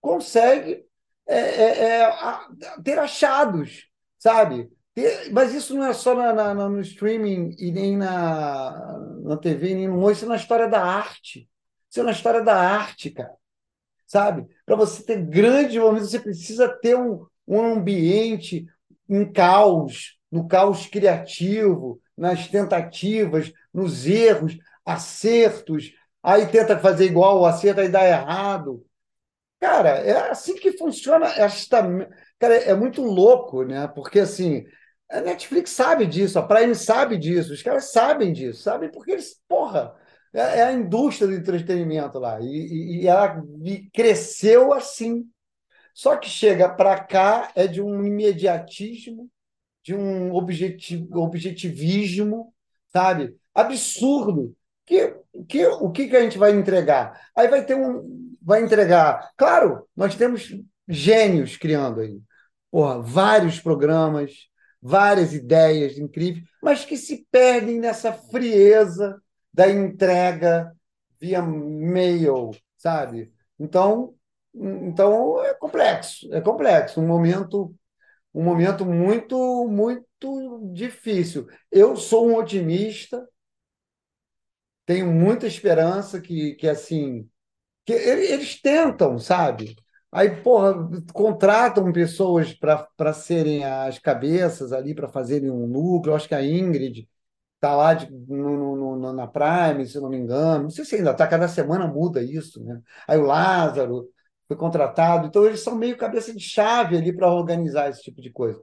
consegue é, é, é, ter achados, sabe? Ter, mas isso não é só na, na, no streaming e nem na, na TV, nem no isso é na história da arte. Isso é na história da arte, cara. Sabe? Para você ter grandes momentos, você precisa ter um, um ambiente em caos, no caos criativo, nas tentativas, nos erros, acertos. Aí tenta fazer igual, o acerto aí dá errado. Cara, é assim que funciona esta. Cara, é muito louco, né? Porque assim, a Netflix sabe disso, a Prime sabe disso, os caras sabem disso, sabem porque eles, porra, é, é a indústria do entretenimento lá. E, e ela cresceu assim. Só que chega para cá é de um imediatismo, de um objetivismo, sabe? Absurdo. Que, que, o que, que a gente vai entregar? Aí vai ter um, vai entregar. Claro, nós temos gênios criando aí. Porra, vários programas, várias ideias incríveis, mas que se perdem nessa frieza da entrega via mail, sabe? Então, então é complexo, é complexo, um momento um momento muito muito difícil. Eu sou um otimista, tenho muita esperança que que assim que eles tentam, sabe? Aí, porra, contratam pessoas para serem as cabeças ali, para fazerem um núcleo. Eu acho que a Ingrid está lá de, no, no, na Prime, se não me engano. Não sei se ainda está, cada semana muda isso, né? Aí o Lázaro foi contratado. Então, eles são meio cabeça de chave ali para organizar esse tipo de coisa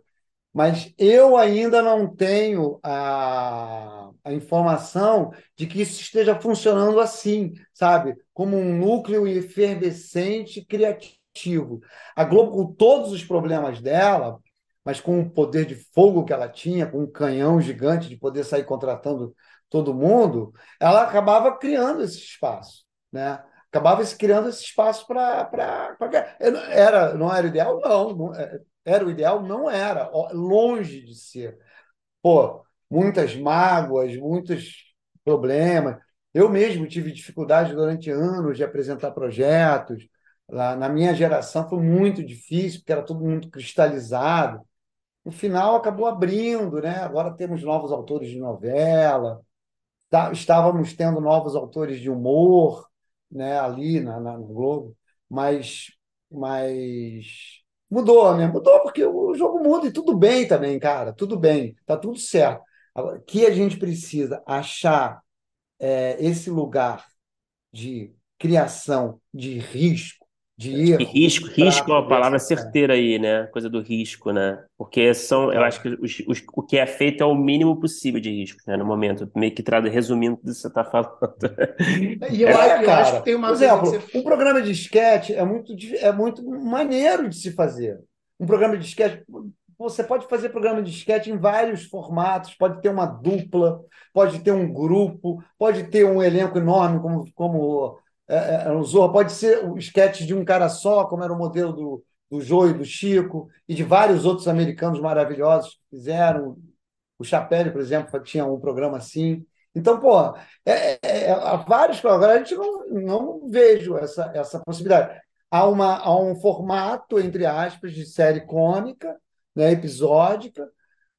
mas eu ainda não tenho a, a informação de que isso esteja funcionando assim, sabe? Como um núcleo efervescente criativo. A Globo, com todos os problemas dela, mas com o poder de fogo que ela tinha, com um canhão gigante de poder sair contratando todo mundo, ela acabava criando esse espaço, né? Acabava criando esse espaço para. Era, não era ideal? Não. não é, era o ideal? Não era, longe de ser. Pô, muitas mágoas, muitos problemas. Eu mesmo tive dificuldade durante anos de apresentar projetos. Lá na minha geração foi muito difícil, porque era tudo muito cristalizado. No final acabou abrindo, né? Agora temos novos autores de novela, tá, estávamos tendo novos autores de humor, né? Ali na, na no Globo, mas, mas Mudou, né? Mudou porque o jogo muda e tudo bem também, cara. Tudo bem, tá tudo certo. Agora, que a gente precisa achar é, esse lugar de criação, de risco, de erro. risco, risco é uma palavra certeira aí, né? Coisa do risco, né? Porque são, eu é. acho que os, os, o que é feito é o mínimo possível de risco, né? No momento, meio que trado, resumindo tudo que você está falando. <laughs> E eu, é, acho, eu acho que tem uma Por exemplo, você... um programa de sketch é muito, é muito maneiro de se fazer. Um programa de sketch, você pode fazer programa de sketch em vários formatos, pode ter uma dupla, pode ter um grupo, pode ter um elenco enorme, como, como é, é, é Zorra, pode ser o sketch de um cara só, como era o modelo do, do Joe e do Chico, e de vários outros americanos maravilhosos que fizeram. O Chapelle, por exemplo, tinha um programa assim. Então, pô, é, é, é, há vários. Agora a gente não, não vejo essa, essa possibilidade. a, uma, a um formato, entre aspas, de série cômica, né, episódica,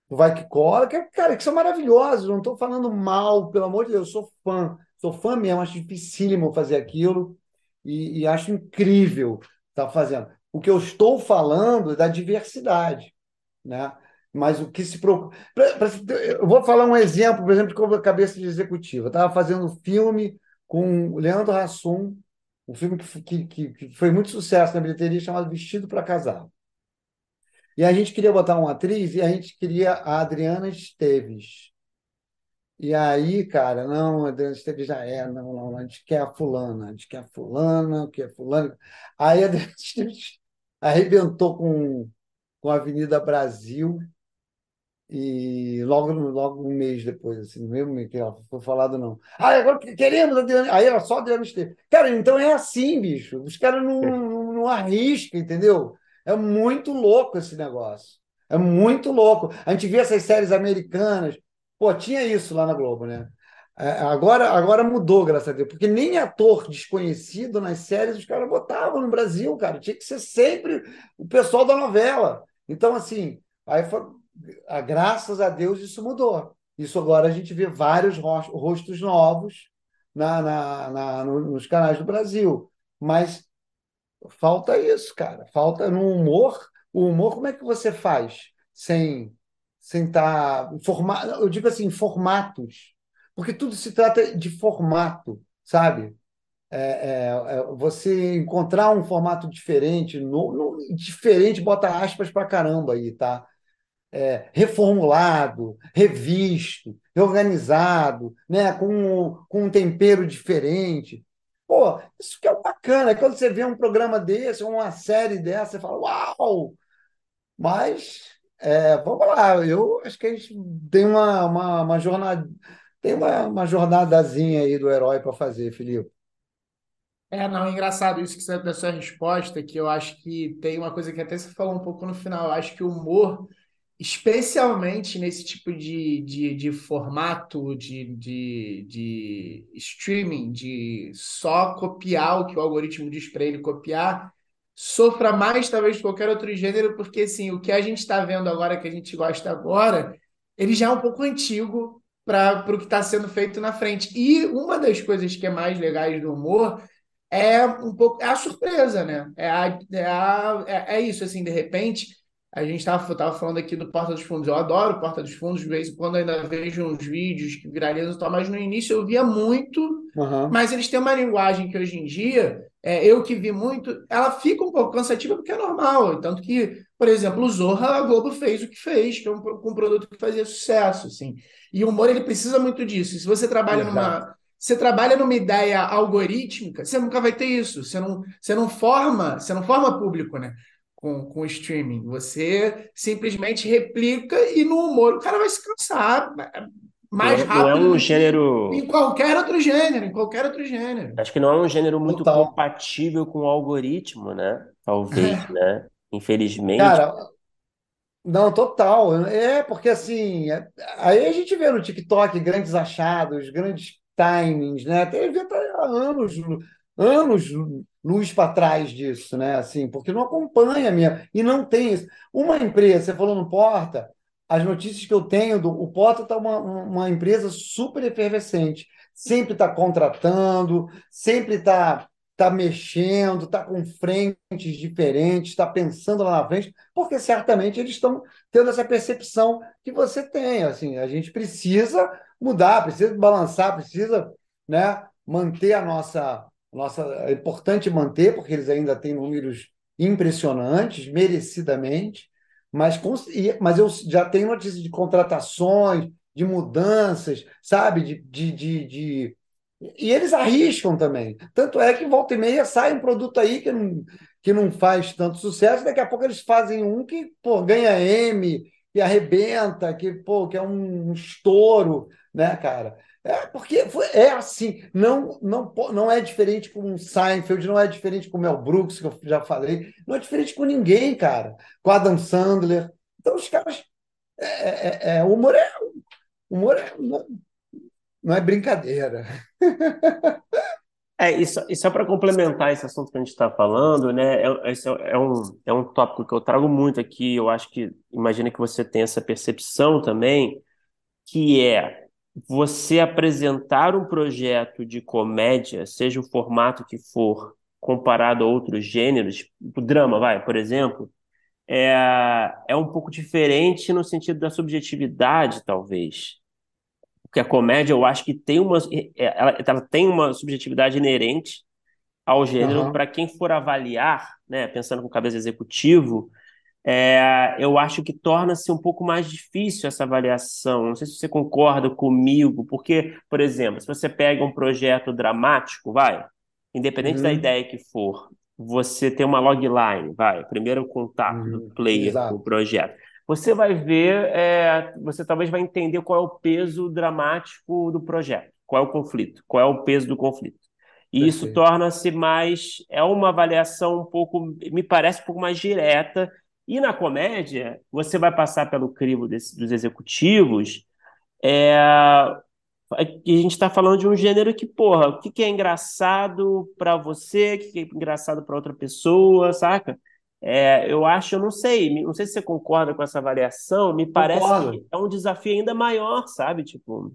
vai que cola, que, cara, que são maravilhosos, não estou falando mal, pelo amor de Deus, eu sou fã, sou fã mesmo, acho dificílimo fazer aquilo e, e acho incrível estar tá fazendo. O que eu estou falando é da diversidade, né? Mas o que se preocupa. Eu vou falar um exemplo, por exemplo, de como a cabeça de executiva. Estava fazendo um filme com o Leandro Hassum, um filme que, que, que foi muito sucesso na bilheteria, chamado Vestido para Casar. E a gente queria botar uma atriz e a gente queria a Adriana Esteves. E aí, cara, não, a Adriana Esteves já é, não, não, a gente quer a fulana, a gente quer a fulana, quer a fulana. Aí a Adriana <laughs> Esteves arrebentou com, com a Avenida Brasil e logo, logo um mês depois, assim, mesmo mês que ela foi falado, não. Ah, agora queremos Adriana. Aí ela só Adriana Esteves. Cara, então é assim, bicho. Os caras não, não, não arriscam, entendeu? É muito louco esse negócio. É muito louco. A gente vê essas séries americanas. Pô, tinha isso lá na Globo, né? É, agora, agora mudou, graças a Deus, porque nem ator desconhecido nas séries os caras botavam no Brasil, cara. Tinha que ser sempre o pessoal da novela. Então, assim, aí foi, a, graças a Deus isso mudou. Isso agora a gente vê vários rostos novos na, na, na nos canais do Brasil. Mas falta isso, cara. Falta no humor. O humor, como é que você faz sem sem estar tá eu digo assim, formatos, porque tudo se trata de formato, sabe? É, é, é você encontrar um formato diferente, no, no, diferente, bota aspas para caramba aí, tá? É, reformulado, revisto, reorganizado, né? com, com um tempero diferente. Pô, isso que é bacana. Quando você vê um programa desse, uma série dessa, você fala, uau! Mas, é, vamos lá, eu acho que a gente tem uma, uma, uma jornada, tem uma, uma jornadazinha aí do herói para fazer, Felipe. É, não, é engraçado isso que você da sua resposta, que eu acho que tem uma coisa que até você falou um pouco no final. Eu acho que o humor especialmente nesse tipo de, de, de formato de, de, de streaming, de só copiar o que o algoritmo diz para ele copiar, sofra mais talvez qualquer outro gênero, porque assim, o que a gente está vendo agora, que a gente gosta agora, ele já é um pouco antigo para o que está sendo feito na frente. E uma das coisas que é mais legais do humor é um pouco é a surpresa, né? É, a, é, a, é, é isso, assim, de repente a gente estava tava falando aqui do Porta dos Fundos. Eu adoro Porta dos Fundos, de vez em quando ainda vejo uns vídeos que viralizam e tal, mas no início eu via muito. Uhum. Mas eles têm uma linguagem que hoje em dia, é, eu que vi muito, ela fica um pouco cansativa porque é normal. Tanto que, por exemplo, o Zorra, a Globo fez o que fez, que é um, um produto que fazia sucesso. Assim. E o humor ele precisa muito disso. Se você trabalha Exato. numa. Você trabalha numa ideia algorítmica, você nunca vai ter isso. Você não, você não forma, você não forma público, né? Com, com o streaming. Você simplesmente replica e no humor o cara vai se cansar mais não, rápido. Não é um gênero. Em qualquer outro gênero, em qualquer outro gênero. Acho que não é um gênero muito Total. compatível com o algoritmo, né? Talvez, né? Infelizmente. Cara, não, total. É, porque assim, é, aí a gente vê no TikTok grandes achados, grandes timings, né? Tem evento há anos, anos luz para trás disso, né? Assim, porque não acompanha minha. E não tem isso. Uma empresa, você falou no Porta, as notícias que eu tenho do. O Porta está uma, uma empresa super efervescente. Sempre está contratando, sempre está tá mexendo, está com frentes diferentes, está pensando lá na frente, porque certamente eles estão tendo essa percepção que você tem. Assim, a gente precisa mudar, precisa balançar, precisa né, manter a nossa nossa, é importante manter, porque eles ainda têm números impressionantes, merecidamente, mas, mas eu já tenho notícias de contratações, de mudanças, sabe? De, de, de, de, E eles arriscam também. Tanto é que volta e meia sai um produto aí que não, que não faz tanto sucesso, daqui a pouco eles fazem um que pô, ganha M e arrebenta, que, pô, que é um estouro, né, cara? É, porque foi, é assim, não, não, não é diferente com o Seinfeld, não é diferente com o Mel Brooks, que eu já falei, não é diferente com ninguém, cara, com Adam Sandler. Então, os caras. É, é, é, o humor é. O humor é, não, não é brincadeira. É, e só, só para complementar esse assunto que a gente está falando, né? É, é, é um, é um tópico que eu trago muito aqui. Eu acho que, imagina que você tem essa percepção também, que é você apresentar um projeto de comédia, seja o formato que for, comparado a outros gêneros, o drama, vai, por exemplo, é, é um pouco diferente no sentido da subjetividade, talvez. Porque a comédia, eu acho que tem uma, ela, ela tem uma subjetividade inerente ao gênero Aham. para quem for avaliar, né, pensando com cabeça executivo, é, eu acho que torna-se um pouco mais difícil essa avaliação. Não sei se você concorda comigo, porque, por exemplo, se você pega um projeto dramático, vai, independente da Uhum. ideia que for, você tem uma logline, vai, primeiro contato do Uhum. player com o Exato. projeto. Você vai ver, é, você talvez vai entender qual é o peso dramático do projeto, qual é o conflito, qual é o peso do conflito. E isso torna-se mais, é uma avaliação um pouco, me parece um pouco mais direta e na comédia, você vai passar pelo crivo desse- dos executivos, é, que a gente está falando de um gênero que, porra, o que, que é engraçado para você, o que, que é engraçado para outra pessoa, saca? É, eu acho, eu não sei, não sei se você concorda com essa avaliação, me parece Concordo. que é um desafio ainda maior, sabe? Tipo,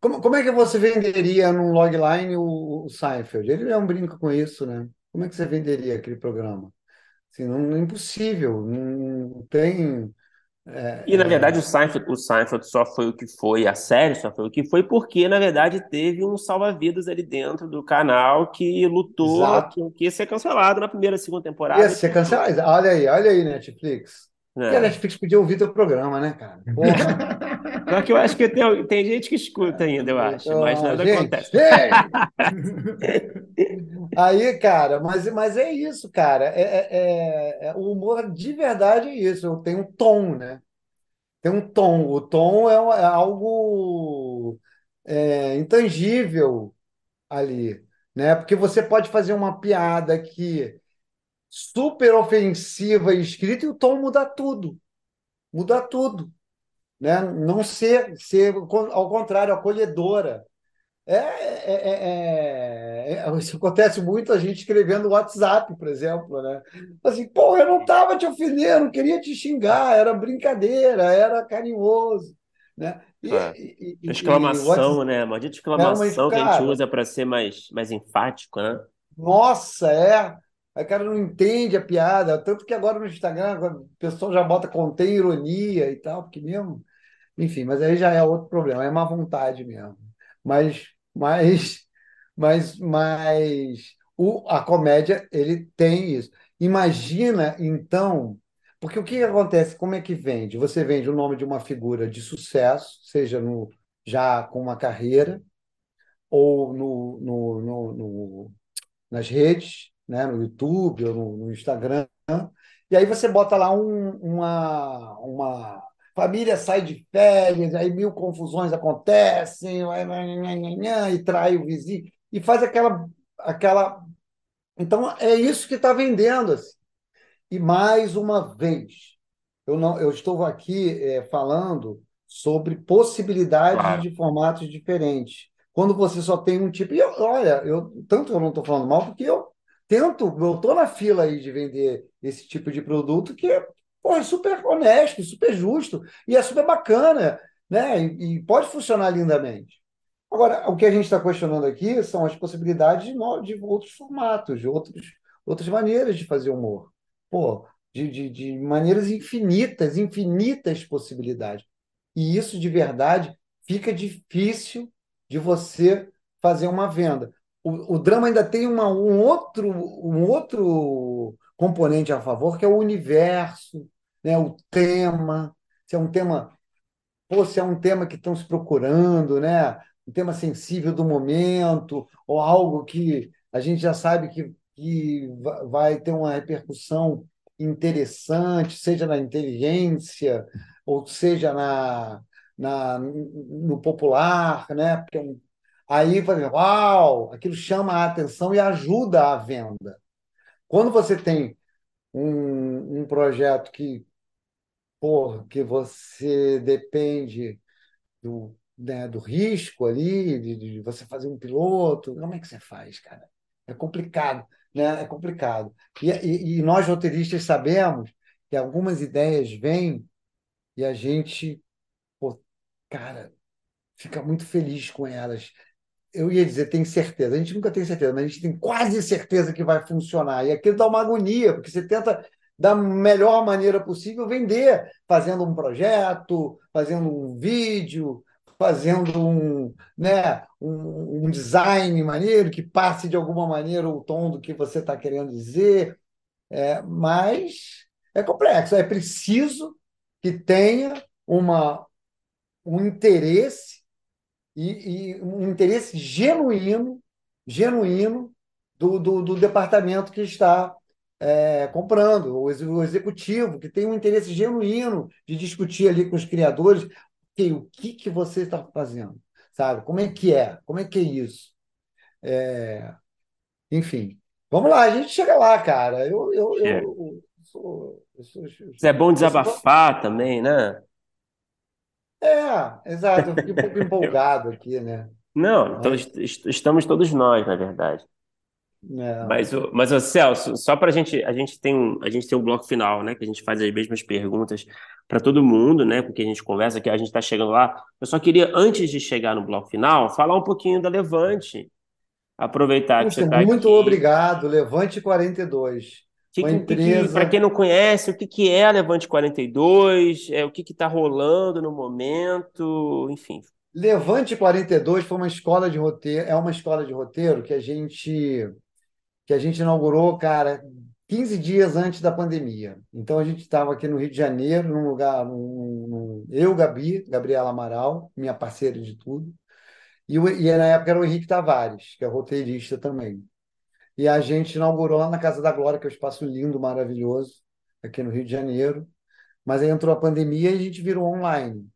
Como, como é que você venderia num logline o, o Seinfeld? Ele é um brinco com isso, né? Como é que você venderia aquele programa? Assim, não, é impossível, não tem. E na verdade o é, é, Seinfeld, o Seinfeld só foi o que foi, a série só foi o que foi, porque na verdade teve um salva-vidas ali dentro do canal que lutou exato. que, que ia ser cancelado na primeira, segunda Ia temporada. ser cancelado. Olha aí, olha aí, Netflix. E a? Netflix podia ouvir teu programa, né, cara? Porra. <laughs> Só que eu acho que tem, tem gente que escuta ainda, eu acho, mas Então, nada gente, acontece. gente! <laughs> Aí, cara, mas, mas é isso, cara. É, é- é- é- o humor de verdade é isso. Tem um tom, né? Tem um tom. O tom é, é algo é, intangível ali, né? Porque você pode fazer uma piada que super ofensiva e escrita e o tom muda tudo. Muda tudo, né? Não ser, ser ao contrário, acolhedora. É, é, é, é- é- isso acontece muito a gente escrevendo no WhatsApp, por exemplo, né? Assim, pô, eu não estava te ofendendo, não queria te xingar, era brincadeira, era carinhoso, né? E, É. e, e- Exclamação, WhatsApp né? Maldita é uma, exclamação que a gente cara, usa para ser mais, mais enfático, né? nossa, é. A cara não entende a piada, tanto que agora no Instagram o pessoal já bota contém ironia e tal, porque mesmo, enfim, mas aí já é outro problema, é má vontade mesmo. Mas, mas, mas, mas o, a comédia ele tem isso. Imagina então, porque o que acontece? Como é que vende? Você vende o nome de uma figura de sucesso, seja no já com uma carreira ou no, no, no, no nas redes, né, no YouTube ou no, no Instagram. E aí você bota lá um- uma, uma família sai de férias, aí mil confusões acontecem, e trai o vizinho, e faz aquela, aquela. Então é isso que está vendendo. assim. E mais uma vez, eu não, eu estou aqui é, falando sobre possibilidades Claro. de formatos diferentes. Quando você só tem um tipo. E eu, olha, eu, tanto eu não estou falando mal, porque eu tento, eu estou na fila aí de vender esse tipo de produto que pô, é super honesto, super justo e é super bacana, né? E, e pode funcionar lindamente. Agora, o que a gente está questionando aqui são as possibilidades de, de outros formatos, de outros, outras maneiras de fazer humor. Pô, de, de, de maneiras infinitas, infinitas possibilidades. E isso, de verdade, fica difícil de você fazer uma venda. O, o drama ainda tem uma, um outro, um outro componente a favor, que é o universo, né? O tema. Se é um tema pô, se é um tema que estão se procurando, né? Um tema sensível do momento, ou algo que a gente já sabe que, que va- vai ter uma repercussão interessante, seja na inteligência, ou seja na, na, no popular, né? Porque é aí, por exemplo, uau, aquilo chama a atenção e ajuda a venda. Quando você tem um, um projeto que, que você depende do, né, do risco ali, de, de, você fazer um piloto. Como é que você faz, cara? É complicado, né? É complicado. E, e, e nós, roteiristas, sabemos que algumas ideias vêm e a gente, pô, cara, fica muito feliz com elas. Eu ia dizer, tem certeza. A gente nunca tem certeza, mas a gente tem quase certeza que vai funcionar. E aquilo dá uma agonia, porque você tenta da melhor maneira possível vender, fazendo um projeto, fazendo um vídeo, fazendo um, né, um, um design maneiro que passe de alguma maneira o tom do que você está querendo dizer. É, mas é complexo, é preciso que tenha uma, um interesse e, e um interesse genuíno, genuíno do, do, do departamento que está é, comprando, o executivo, que tem um interesse genuíno de discutir ali com os criadores okay, o que, que você está fazendo, sabe? Como é que é? Como é que é isso? É... Enfim, vamos lá, a gente chega lá, cara. Eu, eu, eu, eu sou, eu sou, Isso é bom desabafar sou... também, né? É, exato. Eu fiquei um pouco <laughs> empolgado aqui, né? Não, então estamos todos nós, na verdade. É. Mas, o, mas o Celso, só para a gente, a gente tem um, a gente tem um bloco final, né? Que a gente faz as mesmas perguntas para todo mundo, né? Com quem a gente conversa, que a gente está chegando lá. Eu só queria, antes de chegar no bloco final, falar um pouquinho da Levante. Aproveitar que você está Muito aqui. obrigado, Levante 42. Que, uma empresa... Para quem não conhece, o que, que é a Levante 42? É, o que está rolando no momento? Enfim, Levante 42 foi uma escola de roteiro, é uma escola de roteiro que a gente que a gente inaugurou, cara, 15 dias antes da pandemia. Então a gente estava aqui no Rio de Janeiro, num lugar, num, num, eu, Gabi, Gabriela Amaral, minha parceira de tudo, e, e na época era o Henrique Tavares, que é roteirista também. E a gente inaugurou lá na Casa da Glória, que é um espaço lindo, maravilhoso, aqui no Rio de Janeiro. Mas aí entrou a pandemia e a gente virou online.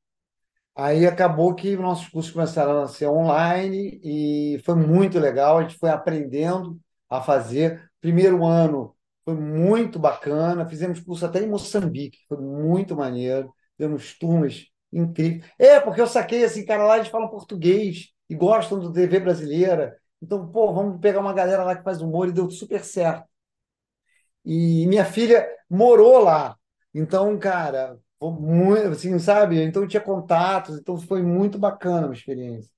Aí acabou que nossos cursos começaram a ser online e foi muito legal. A gente foi aprendendo a fazer. Primeiro ano foi muito bacana. Fizemos curso até em Moçambique, foi muito maneiro. Demos turmas incríveis. É, porque eu saquei assim, cara, lá eles falam português e gostam do TV brasileira. Então, pô, vamos pegar uma galera lá que faz humor e deu super certo. E minha filha morou lá. Então, cara, muito, assim, sabe? Então tinha contatos, então foi muito bacana a experiência.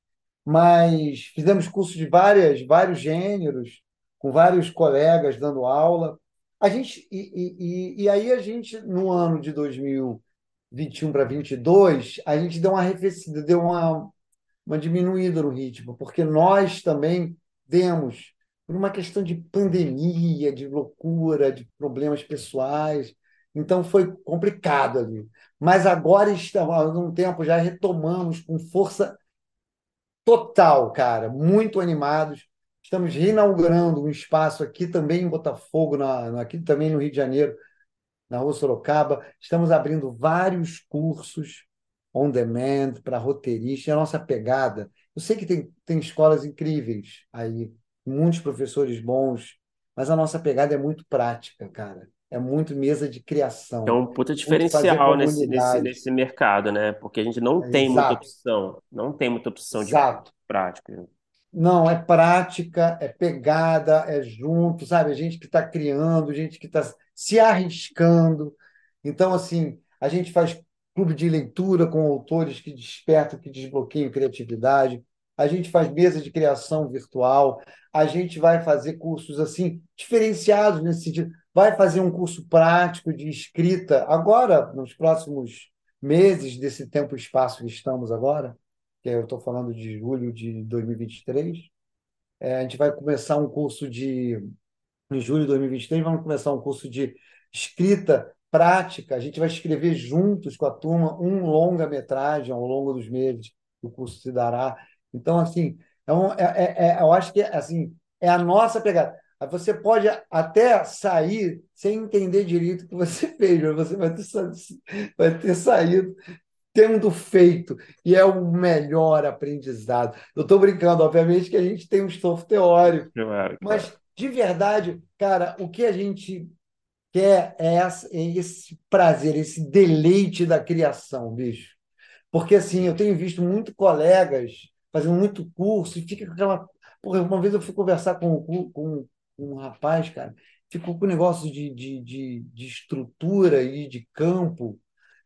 Mas fizemos cursos de várias, vários gêneros, com vários colegas dando aula. A gente e, e, e aí a gente no ano de 2021 para 22, a gente deu uma arrefecida, deu uma uma diminuída no ritmo, porque nós também demos por uma questão de pandemia, de loucura, de problemas pessoais, então foi complicado ali. Mas agora estamos, há um tempo já retomamos com força total, cara, muito animados. Estamos reinaugurando um espaço aqui também em Botafogo, na, aqui também no Rio de Janeiro, na Rua Sorocaba. Estamos abrindo vários cursos on demand para roteiristas. a nossa pegada. Eu sei que tem, tem escolas incríveis aí, muitos professores bons, mas a nossa pegada é muito prática, cara é muito mesa de criação. É um puta diferencial nesse, nesse, nesse mercado, né? Porque a gente não é, tem muita opção, não tem muita opção exato. de prática. Não, é prática, é pegada, é junto, sabe? A gente que está criando, gente que está se arriscando. Então, assim, a gente faz clube de leitura com autores que despertam, que desbloqueiam criatividade. A gente faz mesa de criação virtual. A gente vai fazer cursos assim diferenciados nesse sentido vai fazer um curso prático de escrita agora, nos próximos meses desse tempo e espaço que estamos agora, que eu estou falando de julho de 2023. É, a gente vai começar um curso de. Em julho de 2023, vamos começar um curso de escrita prática. A gente vai escrever juntos com a turma um longa-metragem ao longo dos meses que o curso se dará. Então, assim, é um, é, é, é eu acho que assim, é a nossa pegada. Você pode até sair sem entender direito o que você <laughs> fez, mas você vai ter, vai ter saído tendo feito, e é o melhor aprendizado. Eu estou brincando, obviamente, que a gente tem um estofo teórico, claro, mas de verdade, cara, o que a gente quer é esse prazer, esse deleite da criação, bicho. Porque assim, eu tenho visto muito colegas fazendo muito curso e fica com aquela. Porra, uma vez eu fui conversar com, com, com um rapaz, cara, ficou com o negócio de, de, de, de estrutura e de campo.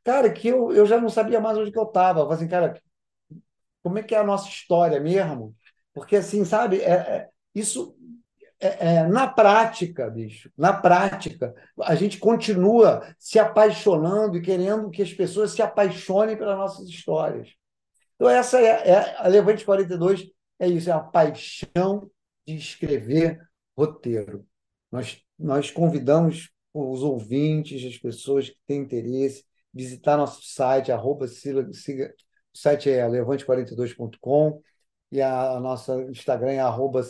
Cara, que eu, eu já não sabia mais onde que eu estava. Falei assim, cara, como é que é a nossa história mesmo? Porque, assim, sabe, é, é isso é, é, na prática, bicho, na prática, a gente continua se apaixonando e querendo que as pessoas se apaixonem pelas nossas histórias. Então, essa é, é a Levante 42 é isso, é a paixão de escrever roteiro. Nós, nós convidamos os ouvintes, as pessoas que têm interesse, visitar nosso site, arroba, siga, siga, o site é levante42.com e a, a nossa Instagram é arroba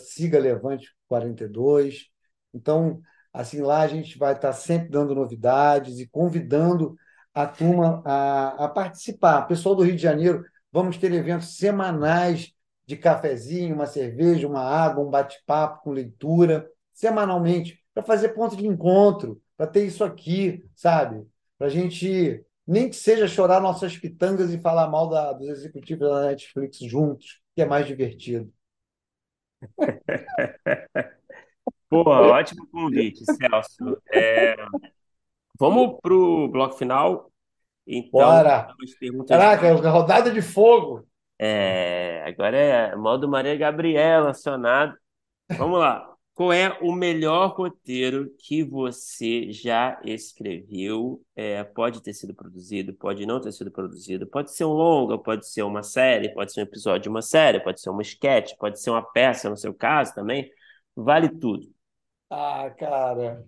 sigalevante42. Então, assim, lá a gente vai estar sempre dando novidades e convidando a turma a, a participar. Pessoal do Rio de Janeiro, vamos ter eventos semanais de cafezinho, uma cerveja, uma água, um bate-papo com leitura, semanalmente, para fazer ponto de encontro, para ter isso aqui, sabe? Para a gente, nem que seja chorar nossas pitangas e falar mal da, dos executivos da Netflix juntos, que é mais divertido. <laughs> Pô, ótimo convite, Celso. É, vamos para o bloco final. Então, Bora! Caraca, é rodada de fogo. É, agora é modo Maria Gabriela acionado. Vamos lá. Qual é o melhor roteiro que você já escreveu? É, pode ter sido produzido, pode não ter sido produzido, pode ser um longa, pode ser uma série, pode ser um episódio de uma série, pode ser uma sketch, pode ser uma peça, no seu caso também. Vale tudo. Ah, cara,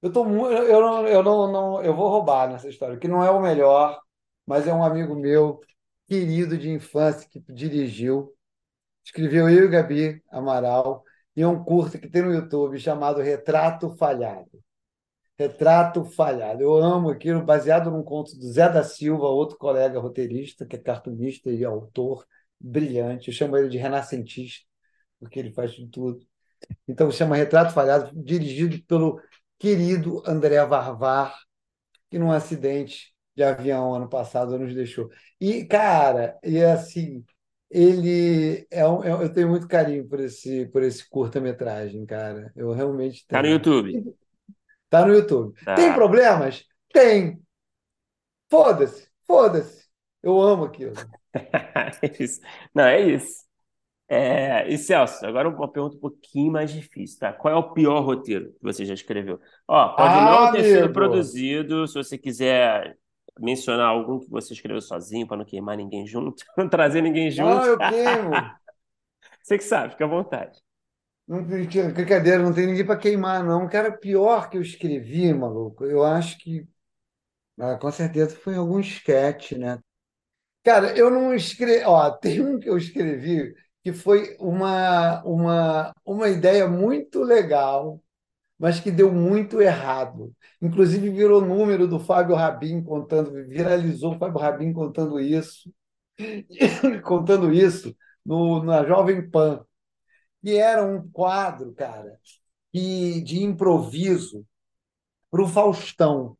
eu tô muito, eu não, eu não, não, eu vou roubar nessa história, que não é o melhor, mas é um amigo meu, querido de infância, que dirigiu, escreveu eu e Gabi Amaral e um curto que tem no YouTube chamado Retrato Falhado. Retrato Falhado. Eu amo aquilo, baseado num conto do Zé da Silva, outro colega roteirista, que é cartunista e autor brilhante. Eu chamo ele de renascentista, porque ele faz de tudo. Então, chama Retrato Falhado, dirigido pelo querido André Varvar, que num acidente de avião ano passado nos deixou. E, cara, e assim, ele é um, é, eu tenho muito carinho por esse por esse curta-metragem, cara. Eu realmente tenho. Tá no YouTube. Tá no YouTube. Tá. Tem problemas? Tem. Foda-se, foda-se. Eu amo aquilo. <laughs> é isso. Não, é isso. É, e Celso, agora uma pergunta um pouquinho mais difícil, tá? Qual é o pior roteiro que você já escreveu? Ó, pode ah, não ter amigo. sido produzido, se você quiser mencionar algum que você escreveu sozinho para não queimar ninguém junto, <laughs> não trazer ninguém junto. Não, eu queimo. <laughs> você que sabe, fica à vontade. Não, brincadeira, não tem ninguém para queimar, não. Cara, pior que eu escrevi, maluco, eu acho que ah, com certeza foi algum sketch, né? Cara, eu não escrevi. Ó, <laughs> tem um que eu escrevi que foi uma, uma, uma ideia muito legal mas que deu muito errado. Inclusive, virou número do Fábio Rabin contando, viralizou o Fábio Rabin contando isso, <laughs> contando isso no, na Jovem Pan. E era um quadro, cara, e de improviso para o Faustão.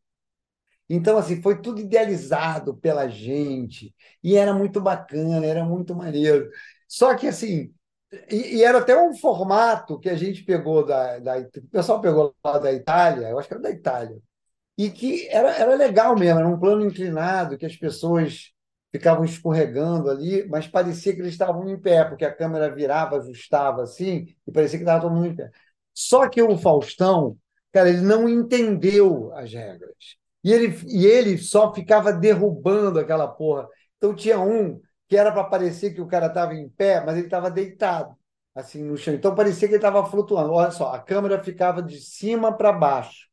Então, assim, foi tudo idealizado pela gente, e era muito bacana, era muito maneiro. Só que, assim, e, e, era até um formato que a gente pegou da, da. O pessoal pegou lá da Itália, eu acho que era da Itália, e que era, era legal mesmo, era um plano inclinado, que as pessoas ficavam escorregando ali, mas parecia que eles estavam em pé, porque a câmera virava, ajustava assim, e parecia que estava todo mundo em pé. Só que o Faustão, cara, ele não entendeu as regras. E ele, e ele só ficava derrubando aquela porra. Então tinha um que era para parecer que o cara estava em pé, mas ele estava deitado, assim, no chão. Então parecia que ele estava flutuando. Olha só, a câmera ficava de cima para baixo.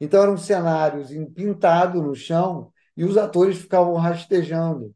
Então eram cenários pintados no chão e os atores ficavam rastejando.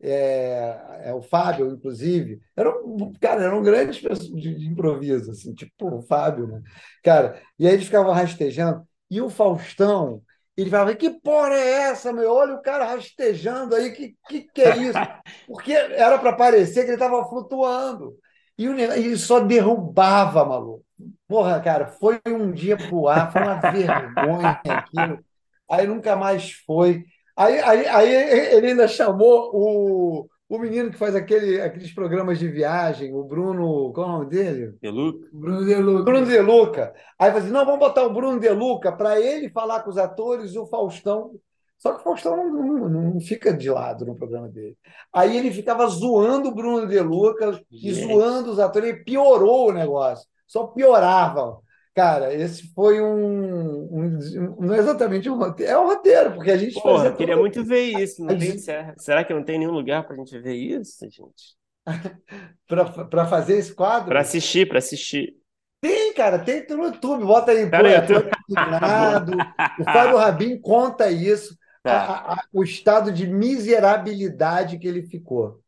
É, é, o Fábio, inclusive, era um, cara, eram grandes pessoas de, de improviso, assim, tipo o Fábio, né? Cara, e aí eles ficavam rastejando. E o Faustão, ele falava, que porra é essa, meu? Olha o cara rastejando aí, que que, que é isso? <laughs> Porque era para parecer que ele estava flutuando. E ele só derrubava, maluco. Porra, cara, foi um dia pro ar, foi uma vergonha aquilo. Aí nunca mais foi. Aí, aí, aí ele ainda chamou o, o menino que faz aquele, aqueles programas de viagem, o Bruno. Qual é o nome dele? De Luca? Bruno De Luca. Bruno De Luca. Aí falou assim: não, vamos botar o Bruno De Luca para ele falar com os atores e o Faustão. Só que o Faustão não, não, não fica de lado no programa dele. Aí ele ficava zoando o Bruno De Luca e zoando os atores, ele piorou o negócio. Só piorava. Cara, esse foi um, um- Não é exatamente um roteiro, é um roteiro, porque a gente Porra, queria todo- muito ver <laughs> isso. Não A tem, gente- será, que não tem nenhum lugar pra gente ver isso, gente? <laughs> para fazer esse quadro. Pra assistir, pra assistir. Tem, cara, tem no YouTube, bota aí, pô, é Indignado. <laughs> O Fábio Rabin conta isso, Tá. a- a- a- o estado de miserabilidade que ele ficou.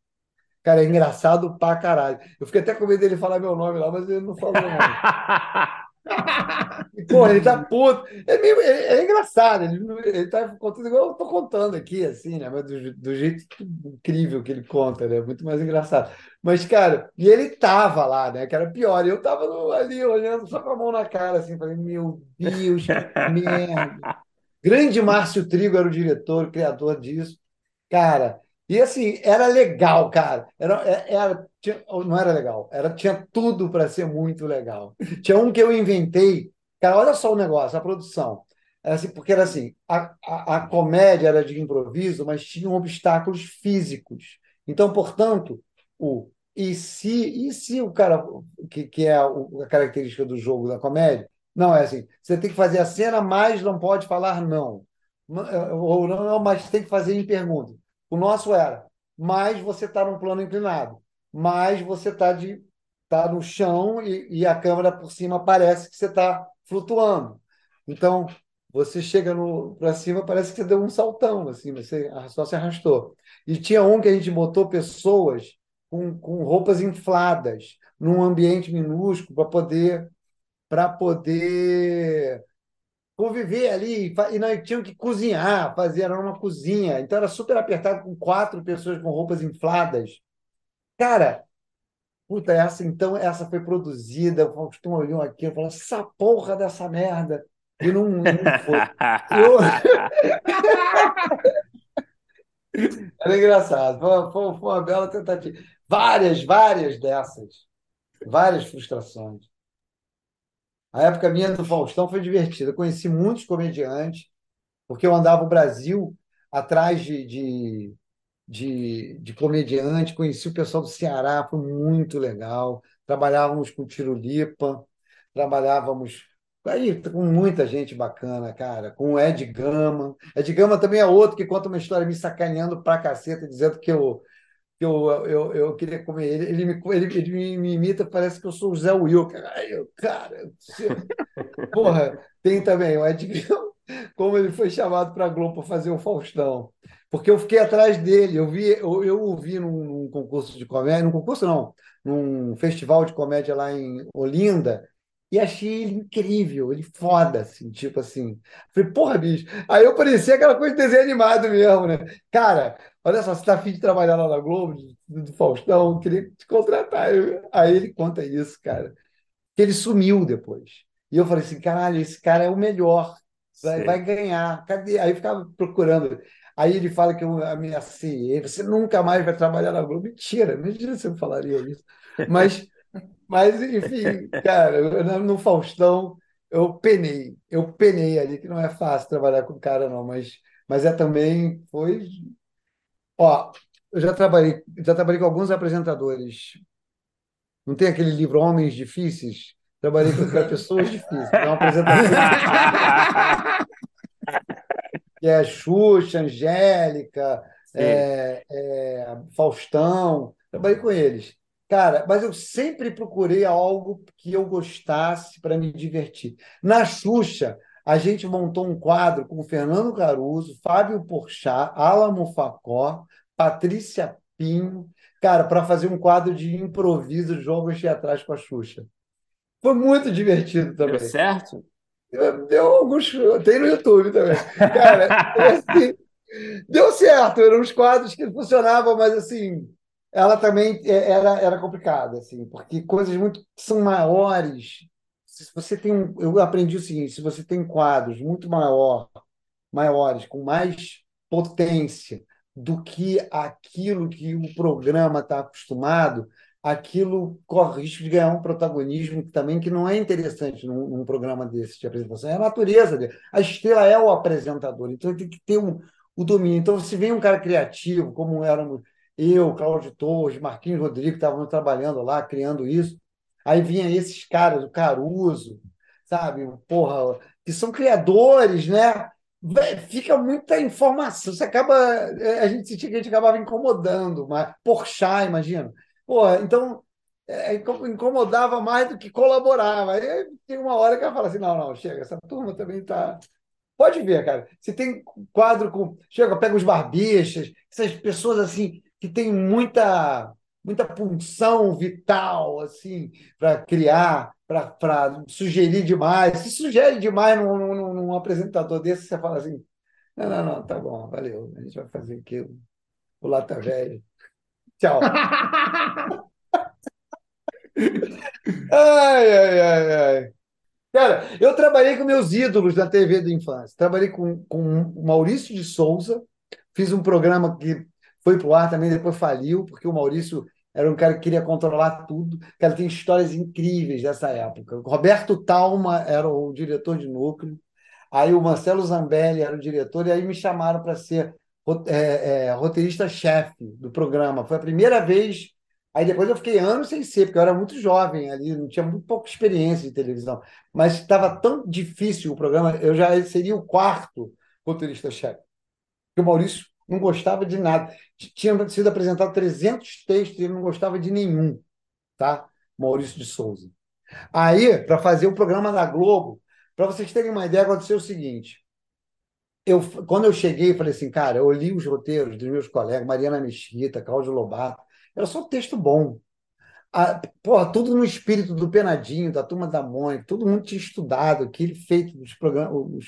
Cara, é engraçado pra caralho. Eu fiquei até com medo dele falar meu nome lá, mas ele não falou, não. Porra, ele tá <laughs> puto. É, meio- é- é engraçado, ele, ele tá contando igual eu tô contando aqui, assim, né? Mas do, do jeito incrível que ele conta, né? Muito mais engraçado. Mas, cara, e ele tava lá, né? Que era pior. Eu tava no- ali olhando só com a mão na cara, assim, falei, meu Deus, que <laughs> merda. Grande Márcio Trigo era o diretor, o criador disso. Cara, e assim, era legal, cara. Era, é- era, tinha- não era legal, era, tinha tudo para ser muito legal. Tinha um que eu inventei. Cara, olha só o negócio, a produção. Era assim, porque era assim, a, a, a comédia era de improviso, mas tinham obstáculos físicos. Então, portanto, o e se, e se o cara, que, que é a característica do jogo da comédia, não é assim, você tem que fazer a cena, mas não pode falar não. Ou não, não, mas tem que fazer em pergunta. O nosso era, mas você está num plano inclinado, mas você está de tá no chão e, e a câmera por cima parece que você está flutuando. Então, você chega para cima, parece que você deu um saltão, assim, você só se arrastou. E tinha um que a gente botou pessoas com, com roupas infladas num ambiente minúsculo para poder para poder conviver ali e nós tínhamos que cozinhar, fazer era uma cozinha, então era super apertado com quatro pessoas com roupas infladas. Cara, puta, essa então essa foi produzida, o Faustão olhou aqui e falou: essa porra dessa merda. E não, não foi. Eu... <laughs> Era engraçado, foi, foi, foi uma bela tentativa. Várias, várias dessas, várias frustrações. A época minha do Faustão foi divertida. Eu conheci muitos comediantes, porque eu andava o Brasil atrás de, de, de, de comediante, conheci o pessoal do Ceará, foi muito legal. Trabalhávamos com Tirulipa, trabalhávamos aí com muita gente bacana, cara, com o Ed Gama. Ed Gama também é outro que conta uma história me sacaneando pra caceta, dizendo que eu que eu, eu, eu queria comer ele, ele me, ele, ele me imita, parece que eu sou o Zé Wilker. Aí eu, cara, porra, tem também o Ed como ele foi chamado para a Globo fazer o Faustão. Porque eu fiquei atrás dele, eu vi, eu, eu o vi num, num concurso de comédia, num concurso não, num festival de comédia lá em Olinda, e achei ele incrível, ele foda, assim, tipo assim. Falei, porra, bicho. Aí eu parecia aquela coisa de desenho animado mesmo, né? Cara, olha só, você tá afim de trabalhar lá na Globo, do, do Faustão, queria te contratar. Aí ele conta isso, cara. Que ele sumiu depois. E eu falei assim, caralho, esse cara é o melhor, vai, vai ganhar. Cadê? Aí eu ficava procurando. Aí ele fala que eu ameacei você nunca mais vai trabalhar na Globo. Mentira, imagina se eu falaria isso. Mas, <laughs> mas enfim, cara, no Faustão eu penei, eu penei ali, que não é fácil trabalhar com o cara, não, mas, mas é também, foi Ó, eu já trabalhei, já trabalhei com alguns apresentadores. Não tem aquele livro Homens Difíceis? Trabalhei com pessoas difíceis. É uma apresentação. <laughs> que é Xuxa, Angélica, é, é, Faustão. Trabalhei com eles. Cara, mas eu sempre procurei algo que eu gostasse para me divertir. Na Xuxa, a gente montou um quadro com Fernando Caruso, Fábio Porchat, Alamo Facó, Patrícia Pinho, cara, para fazer um quadro de improviso de jogos teatrais com a Xuxa. Foi muito divertido também. Deu certo? Deu alguns. Tem no YouTube também. Cara, assim, deu certo. Eram uns quadros que funcionavam, mas assim, ela também era, era complicada, assim, porque coisas muito que são maiores. Se você tem um, eu aprendi o seguinte: se você tem quadros muito maior, maiores, com mais potência do que aquilo que o programa está acostumado, aquilo corre risco de ganhar um protagonismo também que não é interessante num, num, programa desse de apresentação. É a natureza dele. A estrela é o apresentador, então tem que ter um, o domínio. Então, se vem um cara criativo, como éramos eu, Cláudio Torres, Marquinhos Rodrigues, estavam trabalhando lá, criando isso, aí vinha esses caras, o Caruso, sabe? Porra, que são criadores, né? Fica muita informação. Você acaba. A gente sentia que a gente acabava incomodando, mas Porchat, imagina. Porra, então é, incomodava mais do que colaborava. Aí tem uma hora que ela fala assim: não, não, chega, essa turma também está. Pode ver, cara. Se tem quadro com. Chega, pega os barbichas, essas pessoas assim que têm muita muita punção vital assim para criar para sugerir demais. Se sugere demais num, num, num, apresentador desse, você fala assim: não, não, não, tá bom, valeu, a gente vai fazer aquilo. O Lata Velho. Tchau. <laughs> ai, ai, ai, ai. Cara, eu trabalhei com meus ídolos na TV da infância. Trabalhei com, com o Maurício de Souza, fiz um programa que foi para o ar também, depois faliu, porque o Maurício era um cara que queria controlar tudo. Cara, tem histórias incríveis dessa época. Roberto Talma era o diretor de núcleo, aí o Marcelo Zambelli era o diretor, e aí me chamaram para ser é, é, roteirista-chefe do programa. Foi a primeira vez. Aí depois eu fiquei anos sem ser, porque eu era muito jovem ali, não tinha muito pouca experiência de televisão. Mas estava tão difícil o programa, eu já seria o quarto roteirista-chefe. Porque o Maurício não gostava de nada. Tinha sido apresentado 300 textos e ele não gostava de nenhum, tá? Maurício de Souza. Aí, para fazer o programa da Globo, para vocês terem uma ideia, aconteceu o seguinte. Eu, quando eu cheguei, falei assim, cara, eu li os roteiros dos meus colegas, Mariana Mesquita, Cláudio Lobato, era só texto bom. Ah, porra, tudo no espírito do Penadinho, da Turma da Mônica, todo mundo tinha estudado aquele feito dos programas, os,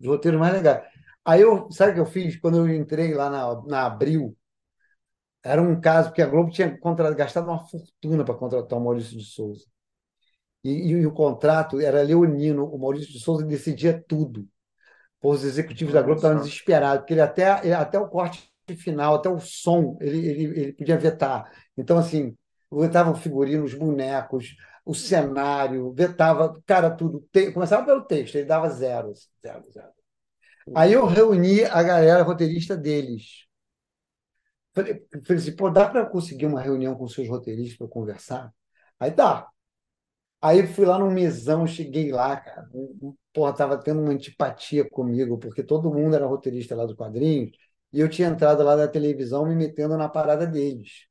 os roteiros mais legais. Aí eu, sabe o que eu fiz? Quando eu entrei lá na, na Abril, era um caso que a Globo tinha contra, gastado uma fortuna para contratar o Maurício de Souza. E, e, e, o contrato era leonino, o Maurício de Souza decidia tudo. Os executivos da Globo estavam desesperados, porque ele até, ele, até o corte final, até o som, ele, ele, ele podia vetar. Então, assim, vetava o figurino, os bonecos, o cenário, vetava, cara, tudo. Te, começava pelo texto, ele dava zero, zero, zero. Aí eu reuni a galera roteirista deles. Falei, falei assim, pô, dá para conseguir uma reunião com seus roteiristas para conversar? Aí dá. Aí fui lá no mesão, cheguei lá, cara. Porra, tava tendo uma antipatia comigo, porque todo mundo era roteirista lá dos quadrinhos, e eu tinha entrado lá da televisão me metendo na parada deles.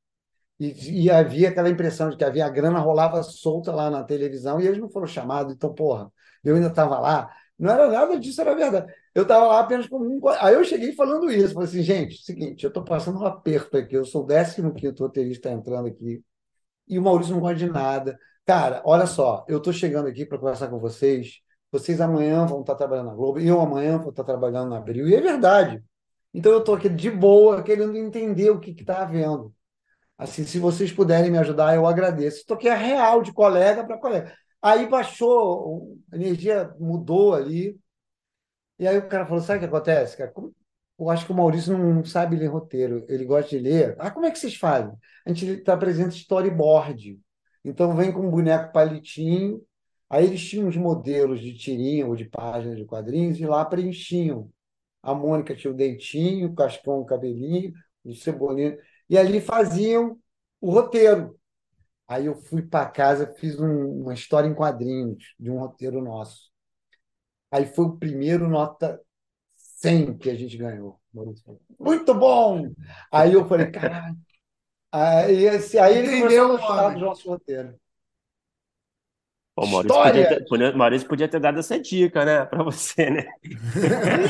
E, e, havia aquela impressão de que havia a grana rolava solta lá na televisão e eles não foram chamados. Então, porra, eu ainda estava lá. Não era nada disso, era verdade. Eu estava lá apenas como um. Aí eu cheguei falando isso. Falei assim, gente, seguinte, eu estou passando um aperto aqui. Eu sou o 15 roteirista entrando aqui. E o Maurício não gosta de nada. Cara, olha só, eu estou chegando aqui para conversar com vocês. Vocês amanhã vão estar trabalhando na Globo, eu amanhã vou estar trabalhando na Abril. E é verdade. Então eu estou aqui de boa, querendo entender o que está havendo. Assim, se vocês puderem me ajudar, eu agradeço. Estou aqui a real, de colega para colega. Aí baixou, a energia mudou ali. E aí o cara falou: sabe o que acontece, cara? Eu acho que o Maurício não sabe ler roteiro, ele gosta de ler. Ah, como é que vocês fazem? A gente tá apresenta storyboard. Então vem com um boneco palitinho, aí eles tinham uns modelos de tirinha ou de páginas de quadrinhos e lá preenchiam. A Mônica tinha o dentinho, o Cascão o cabelinho, o Cebolinha, e ali faziam o roteiro. Aí eu fui para casa, fiz um, uma história em quadrinhos de um roteiro nosso. Aí foi o primeiro nota 100 que a gente ganhou. Muito bom! Aí eu falei, caralho. Aí, esse, aí ele gostar do nosso roteiro. O Maurício podia, ter, Maurício podia ter dado essa dica, né, para você, né?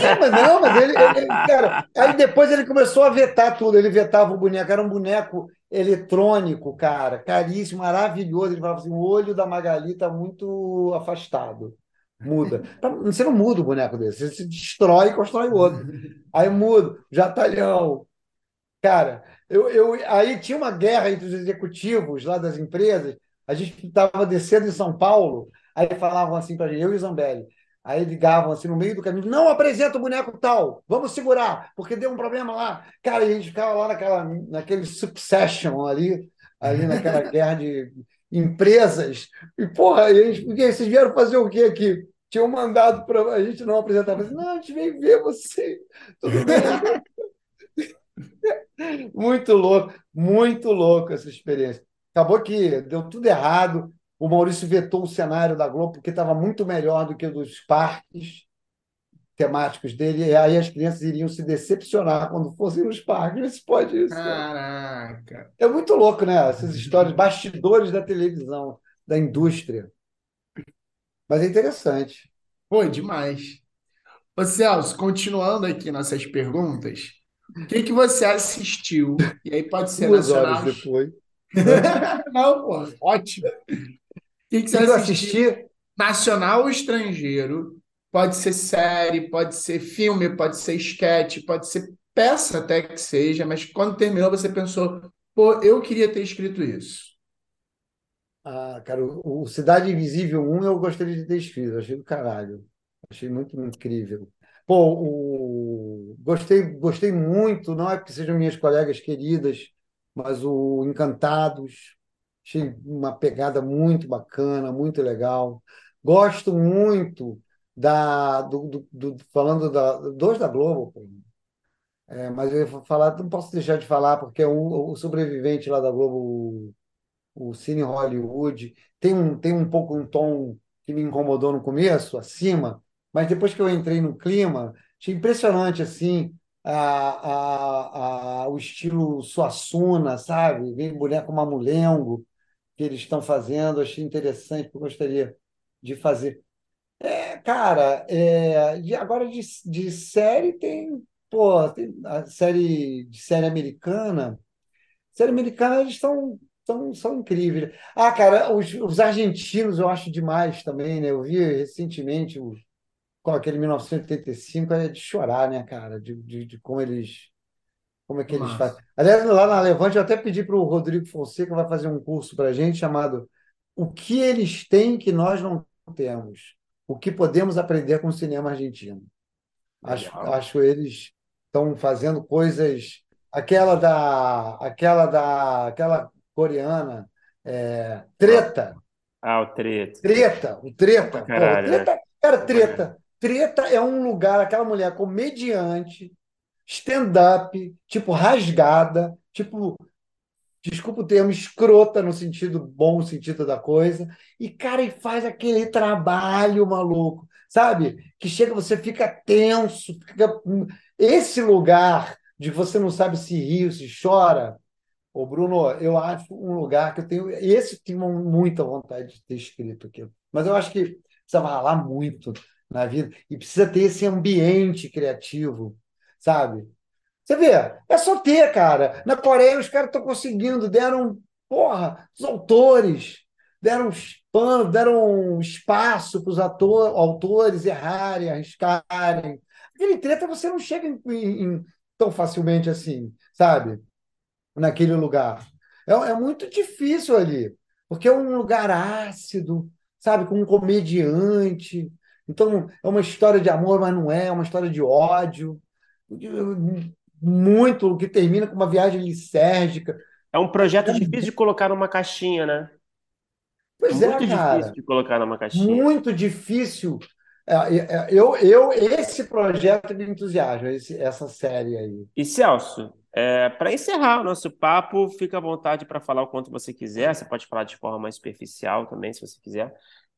Não, mas, não, mas ele, ele, cara, aí depois ele começou a vetar tudo. Ele vetava o boneco, era um boneco eletrônico, cara, caríssimo, maravilhoso. Ele falava assim: o olho da Magali está muito afastado. Muda. Você não muda o boneco desse, você se destrói e constrói outro. Aí muda, jatalhão. Cara, eu, eu, aí tinha uma guerra entre os executivos lá das empresas. A gente estava descendo em São Paulo, aí falavam assim para gente, eu e o Zambelli. Aí ligavam assim no meio do caminho, não apresenta o boneco tal, vamos segurar, porque deu um problema lá. Cara, a gente ficava lá naquela, naquele succession ali, ali naquela <laughs> guerra de empresas. E, porra, e a gente, vocês vieram fazer o quê aqui? Tinham mandado para a gente não apresentar. Mas, não, a gente veio ver você. Tudo bem. <laughs> muito louco, muito louco essa experiência. Acabou que deu tudo errado. O Maurício vetou o cenário da Globo porque estava muito melhor do que o dos parques temáticos dele, e aí as crianças iriam se decepcionar quando fossem nos parques. Isso pode isso. Caraca! É muito louco, né? Essas histórias, bastidores da televisão, da indústria. Mas é interessante. Foi demais. Ô Celso, continuando aqui nossas perguntas, o que, que você assistiu? E aí pode ser Duas nacional. horas depois. <laughs> Não, pô, ótimo. O que, que você Eu assistiu? assisti Nacional ou estrangeiro? Pode ser série, pode ser filme, pode ser esquete, pode ser peça até que seja, mas quando terminou você pensou, pô, eu queria ter escrito isso. Ah, cara, o o Cidade Invisível 1 eu gostaria de ter escrito, achei do caralho. Achei muito incrível. Pô, o... gostei, gostei muito, não é porque sejam minhas colegas queridas, mas o Encantados, achei uma pegada muito bacana, muito legal. Gosto muito da, do, do, do- falando da, dois da Globo. É, mas eu ia falar, não posso deixar de falar, porque é o, o sobrevivente lá da Globo, o Cine Hollywood tem um, tem um pouco um tom que me incomodou no começo, acima, mas depois que eu entrei no clima, achei impressionante assim a, a, o estilo Suassuna, sabe? Vem boneco mamulengo que eles estão fazendo, achei interessante, eu gostaria de fazer. É, cara, é, de- agora de, de série tem, pô, tem a série de série americana. Série americana, eles são, são, são incríveis. Ah, cara, os, os argentinos eu acho demais também, né? Eu vi recentemente o, com aquele 1985, é de chorar, né, cara? De, de, de como eles, como é que eles Massa. fazem. Aliás, lá na Levante, eu até pedi para o Rodrigo Fonseca vai fazer um curso para a gente chamado O que eles têm que nós não temos? O que podemos aprender com o cinema argentino? Acho, Legal. acho eles estão fazendo coisas. Aquela da, aquela da, aquela coreana, é, Treta, Ah, o treta. Treta, o Treta, pô, Caralho, Treta, cara, Treta, Treta é um lugar, aquela mulher comediante, stand-up, tipo rasgada, tipo, desculpa o termo, escrota no sentido bom sentido da coisa, e cara, e faz aquele trabalho maluco, sabe? Que chega, você fica tenso, fica esse lugar de você não sabe se ri ou se chora. Ô, Bruno, eu acho um lugar que eu tenho. Esse eu tenho muita vontade de ter escrito aqui. Mas eu acho que precisa ralar muito na vida e precisa ter esse ambiente criativo, sabe? Você vê, é só ter, cara. Na Coreia os caras estão conseguindo, deram, porra, os autores, deram pano, deram espaço para os autores errarem, arriscarem. Aquele treta você não chega em, em- tão facilmente assim, sabe? Naquele lugar. É, é muito difícil ali, porque é um lugar ácido, sabe? Com um comediante. Então, é uma história de amor, mas não é, é uma história de ódio. Muito, que termina com uma viagem lisérgica. É um projeto difícil de colocar numa caixinha, né? Pois é, Muito cara. difícil de colocar numa caixinha. Muito difícil. É, é, é, Eu, eu, esse projeto me entusiasma, esse- essa série aí. E Celso, para encerrar o nosso papo, fica à vontade para falar o quanto você quiser. Você pode falar de forma mais superficial também, se você quiser.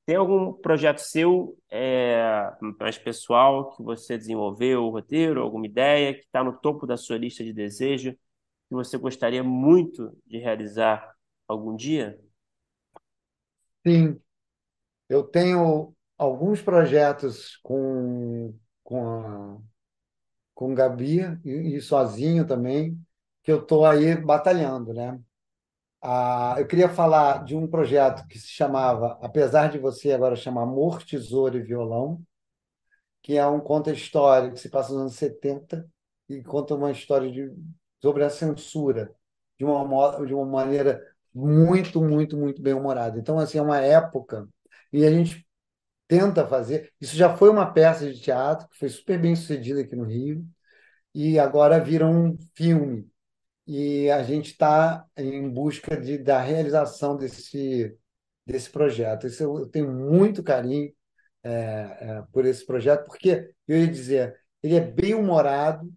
Tem algum projeto seu, é, mais pessoal, que você desenvolveu, o roteiro, alguma ideia que está no topo da sua lista de desejo, que você gostaria muito de realizar algum dia? Sim, eu tenho alguns projetos com, com a, com Gabi e, e sozinho também, que eu estou aí batalhando, né? Ah, eu queria falar de um projeto que se chamava, apesar de você agora chamar Amor, Tesouro e Violão, que é um conta-história que se passa nos anos 70 e conta uma história de, sobre a censura de uma, de uma maneira muito, muito, muito bem-humorada. Então, assim, é uma época e a gente tenta fazer. Isso já foi uma peça de teatro que foi super bem sucedida aqui no Rio e agora vira um filme. E a gente está em busca de, da realização desse, desse projeto. Isso eu tenho muito carinho é, é, por esse projeto, porque eu ia dizer, ele é bem humorado,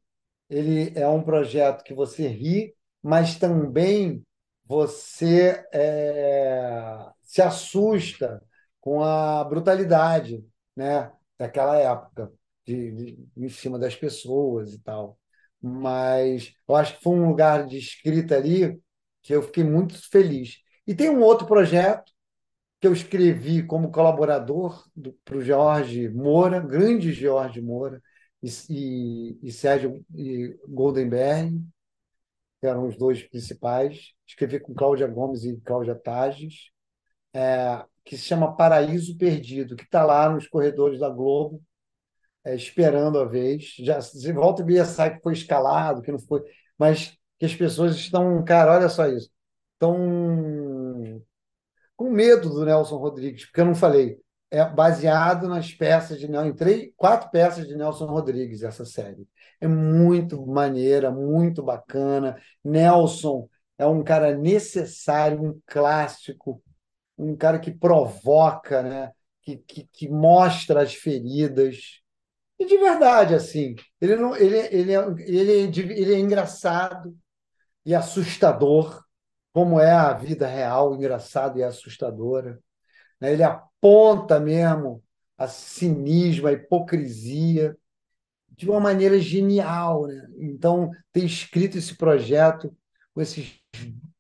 ele é um projeto que você ri, mas também você é, se assusta com a brutalidade né, daquela época, de, de, em cima das pessoas e tal. Mas eu acho que foi um lugar de escrita ali que eu fiquei muito feliz. E tem um outro projeto que eu escrevi como colaborador para o Jorge Moura, grande Jorge Moura, e, e, e Sérgio e Goldenberg, que eram os dois principais. Escrevi com Cláudia Gomes e Cláudia Tages, é, que se chama Paraíso Perdido, que está lá nos corredores da Globo, é, esperando a vez. Já se volta e meia sai que foi escalado, que não foi, mas que as pessoas estão, cara, olha só isso, estão com medo do Nelson Rodrigues, porque eu não falei, é baseado nas peças de em três, quatro peças de Nelson Rodrigues essa série. É muito maneira, muito bacana. Nelson é um cara necessário, um clássico, um cara que provoca, né? que, que, que mostra as feridas. E de verdade, assim, ele, não, ele, ele, é, ele, é, ele é engraçado e assustador, como é a vida real, engraçada e assustadora. Né? Ele aponta mesmo a cinismo, a hipocrisia, de uma maneira genial. Né? Então, ter escrito esse projeto com, esses,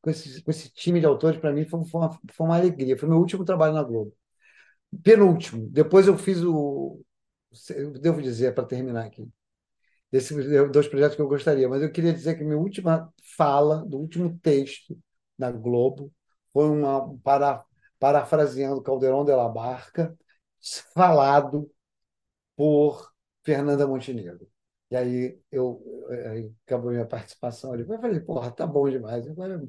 com, esses, com esse time de autores, para mim, foi, foi, uma, foi uma alegria. Foi meu último trabalho na Globo. Penúltimo. Depois eu fiz o. Devo dizer, para terminar aqui, desses dois projetos que eu gostaria, mas eu queria dizer que minha última fala, do último texto da Globo, foi uma para, parafraseando Caldeirão de la Barca, falado por Fernanda Montenegro. E aí eu aí acabou minha participação ali. Eu falei, porra, tá bom demais. Agora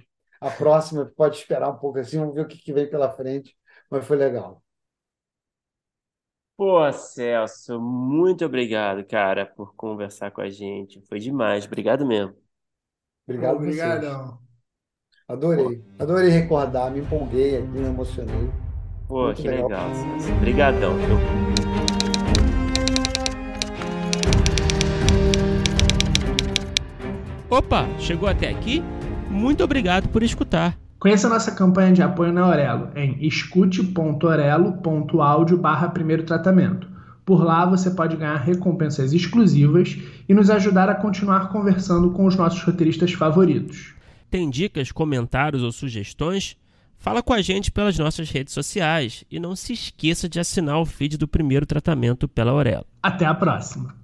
a próxima pode esperar um pouco assim, vamos ver o que, que vem pela frente, mas foi legal. Pô, Celso, muito obrigado, cara, por conversar com a gente. Foi demais. Obrigado mesmo. Obrigado a vocês. Obrigadão. Adorei. Adorei recordar, me empolguei aqui, me emocionei. Pô, Muito que legal. legal, Celso. Obrigadão, viu? Opa, chegou até aqui? Muito obrigado por escutar. Conheça nossa campanha de apoio na Aurelo em escute.orelo.audio barra primeiro tratamento. Por lá você pode ganhar recompensas exclusivas e nos ajudar a continuar conversando com os nossos roteiristas favoritos. Tem dicas, comentários ou sugestões? Fala com a gente pelas nossas redes sociais e não se esqueça de assinar o feed do primeiro tratamento pela Aurelo. Até a próxima!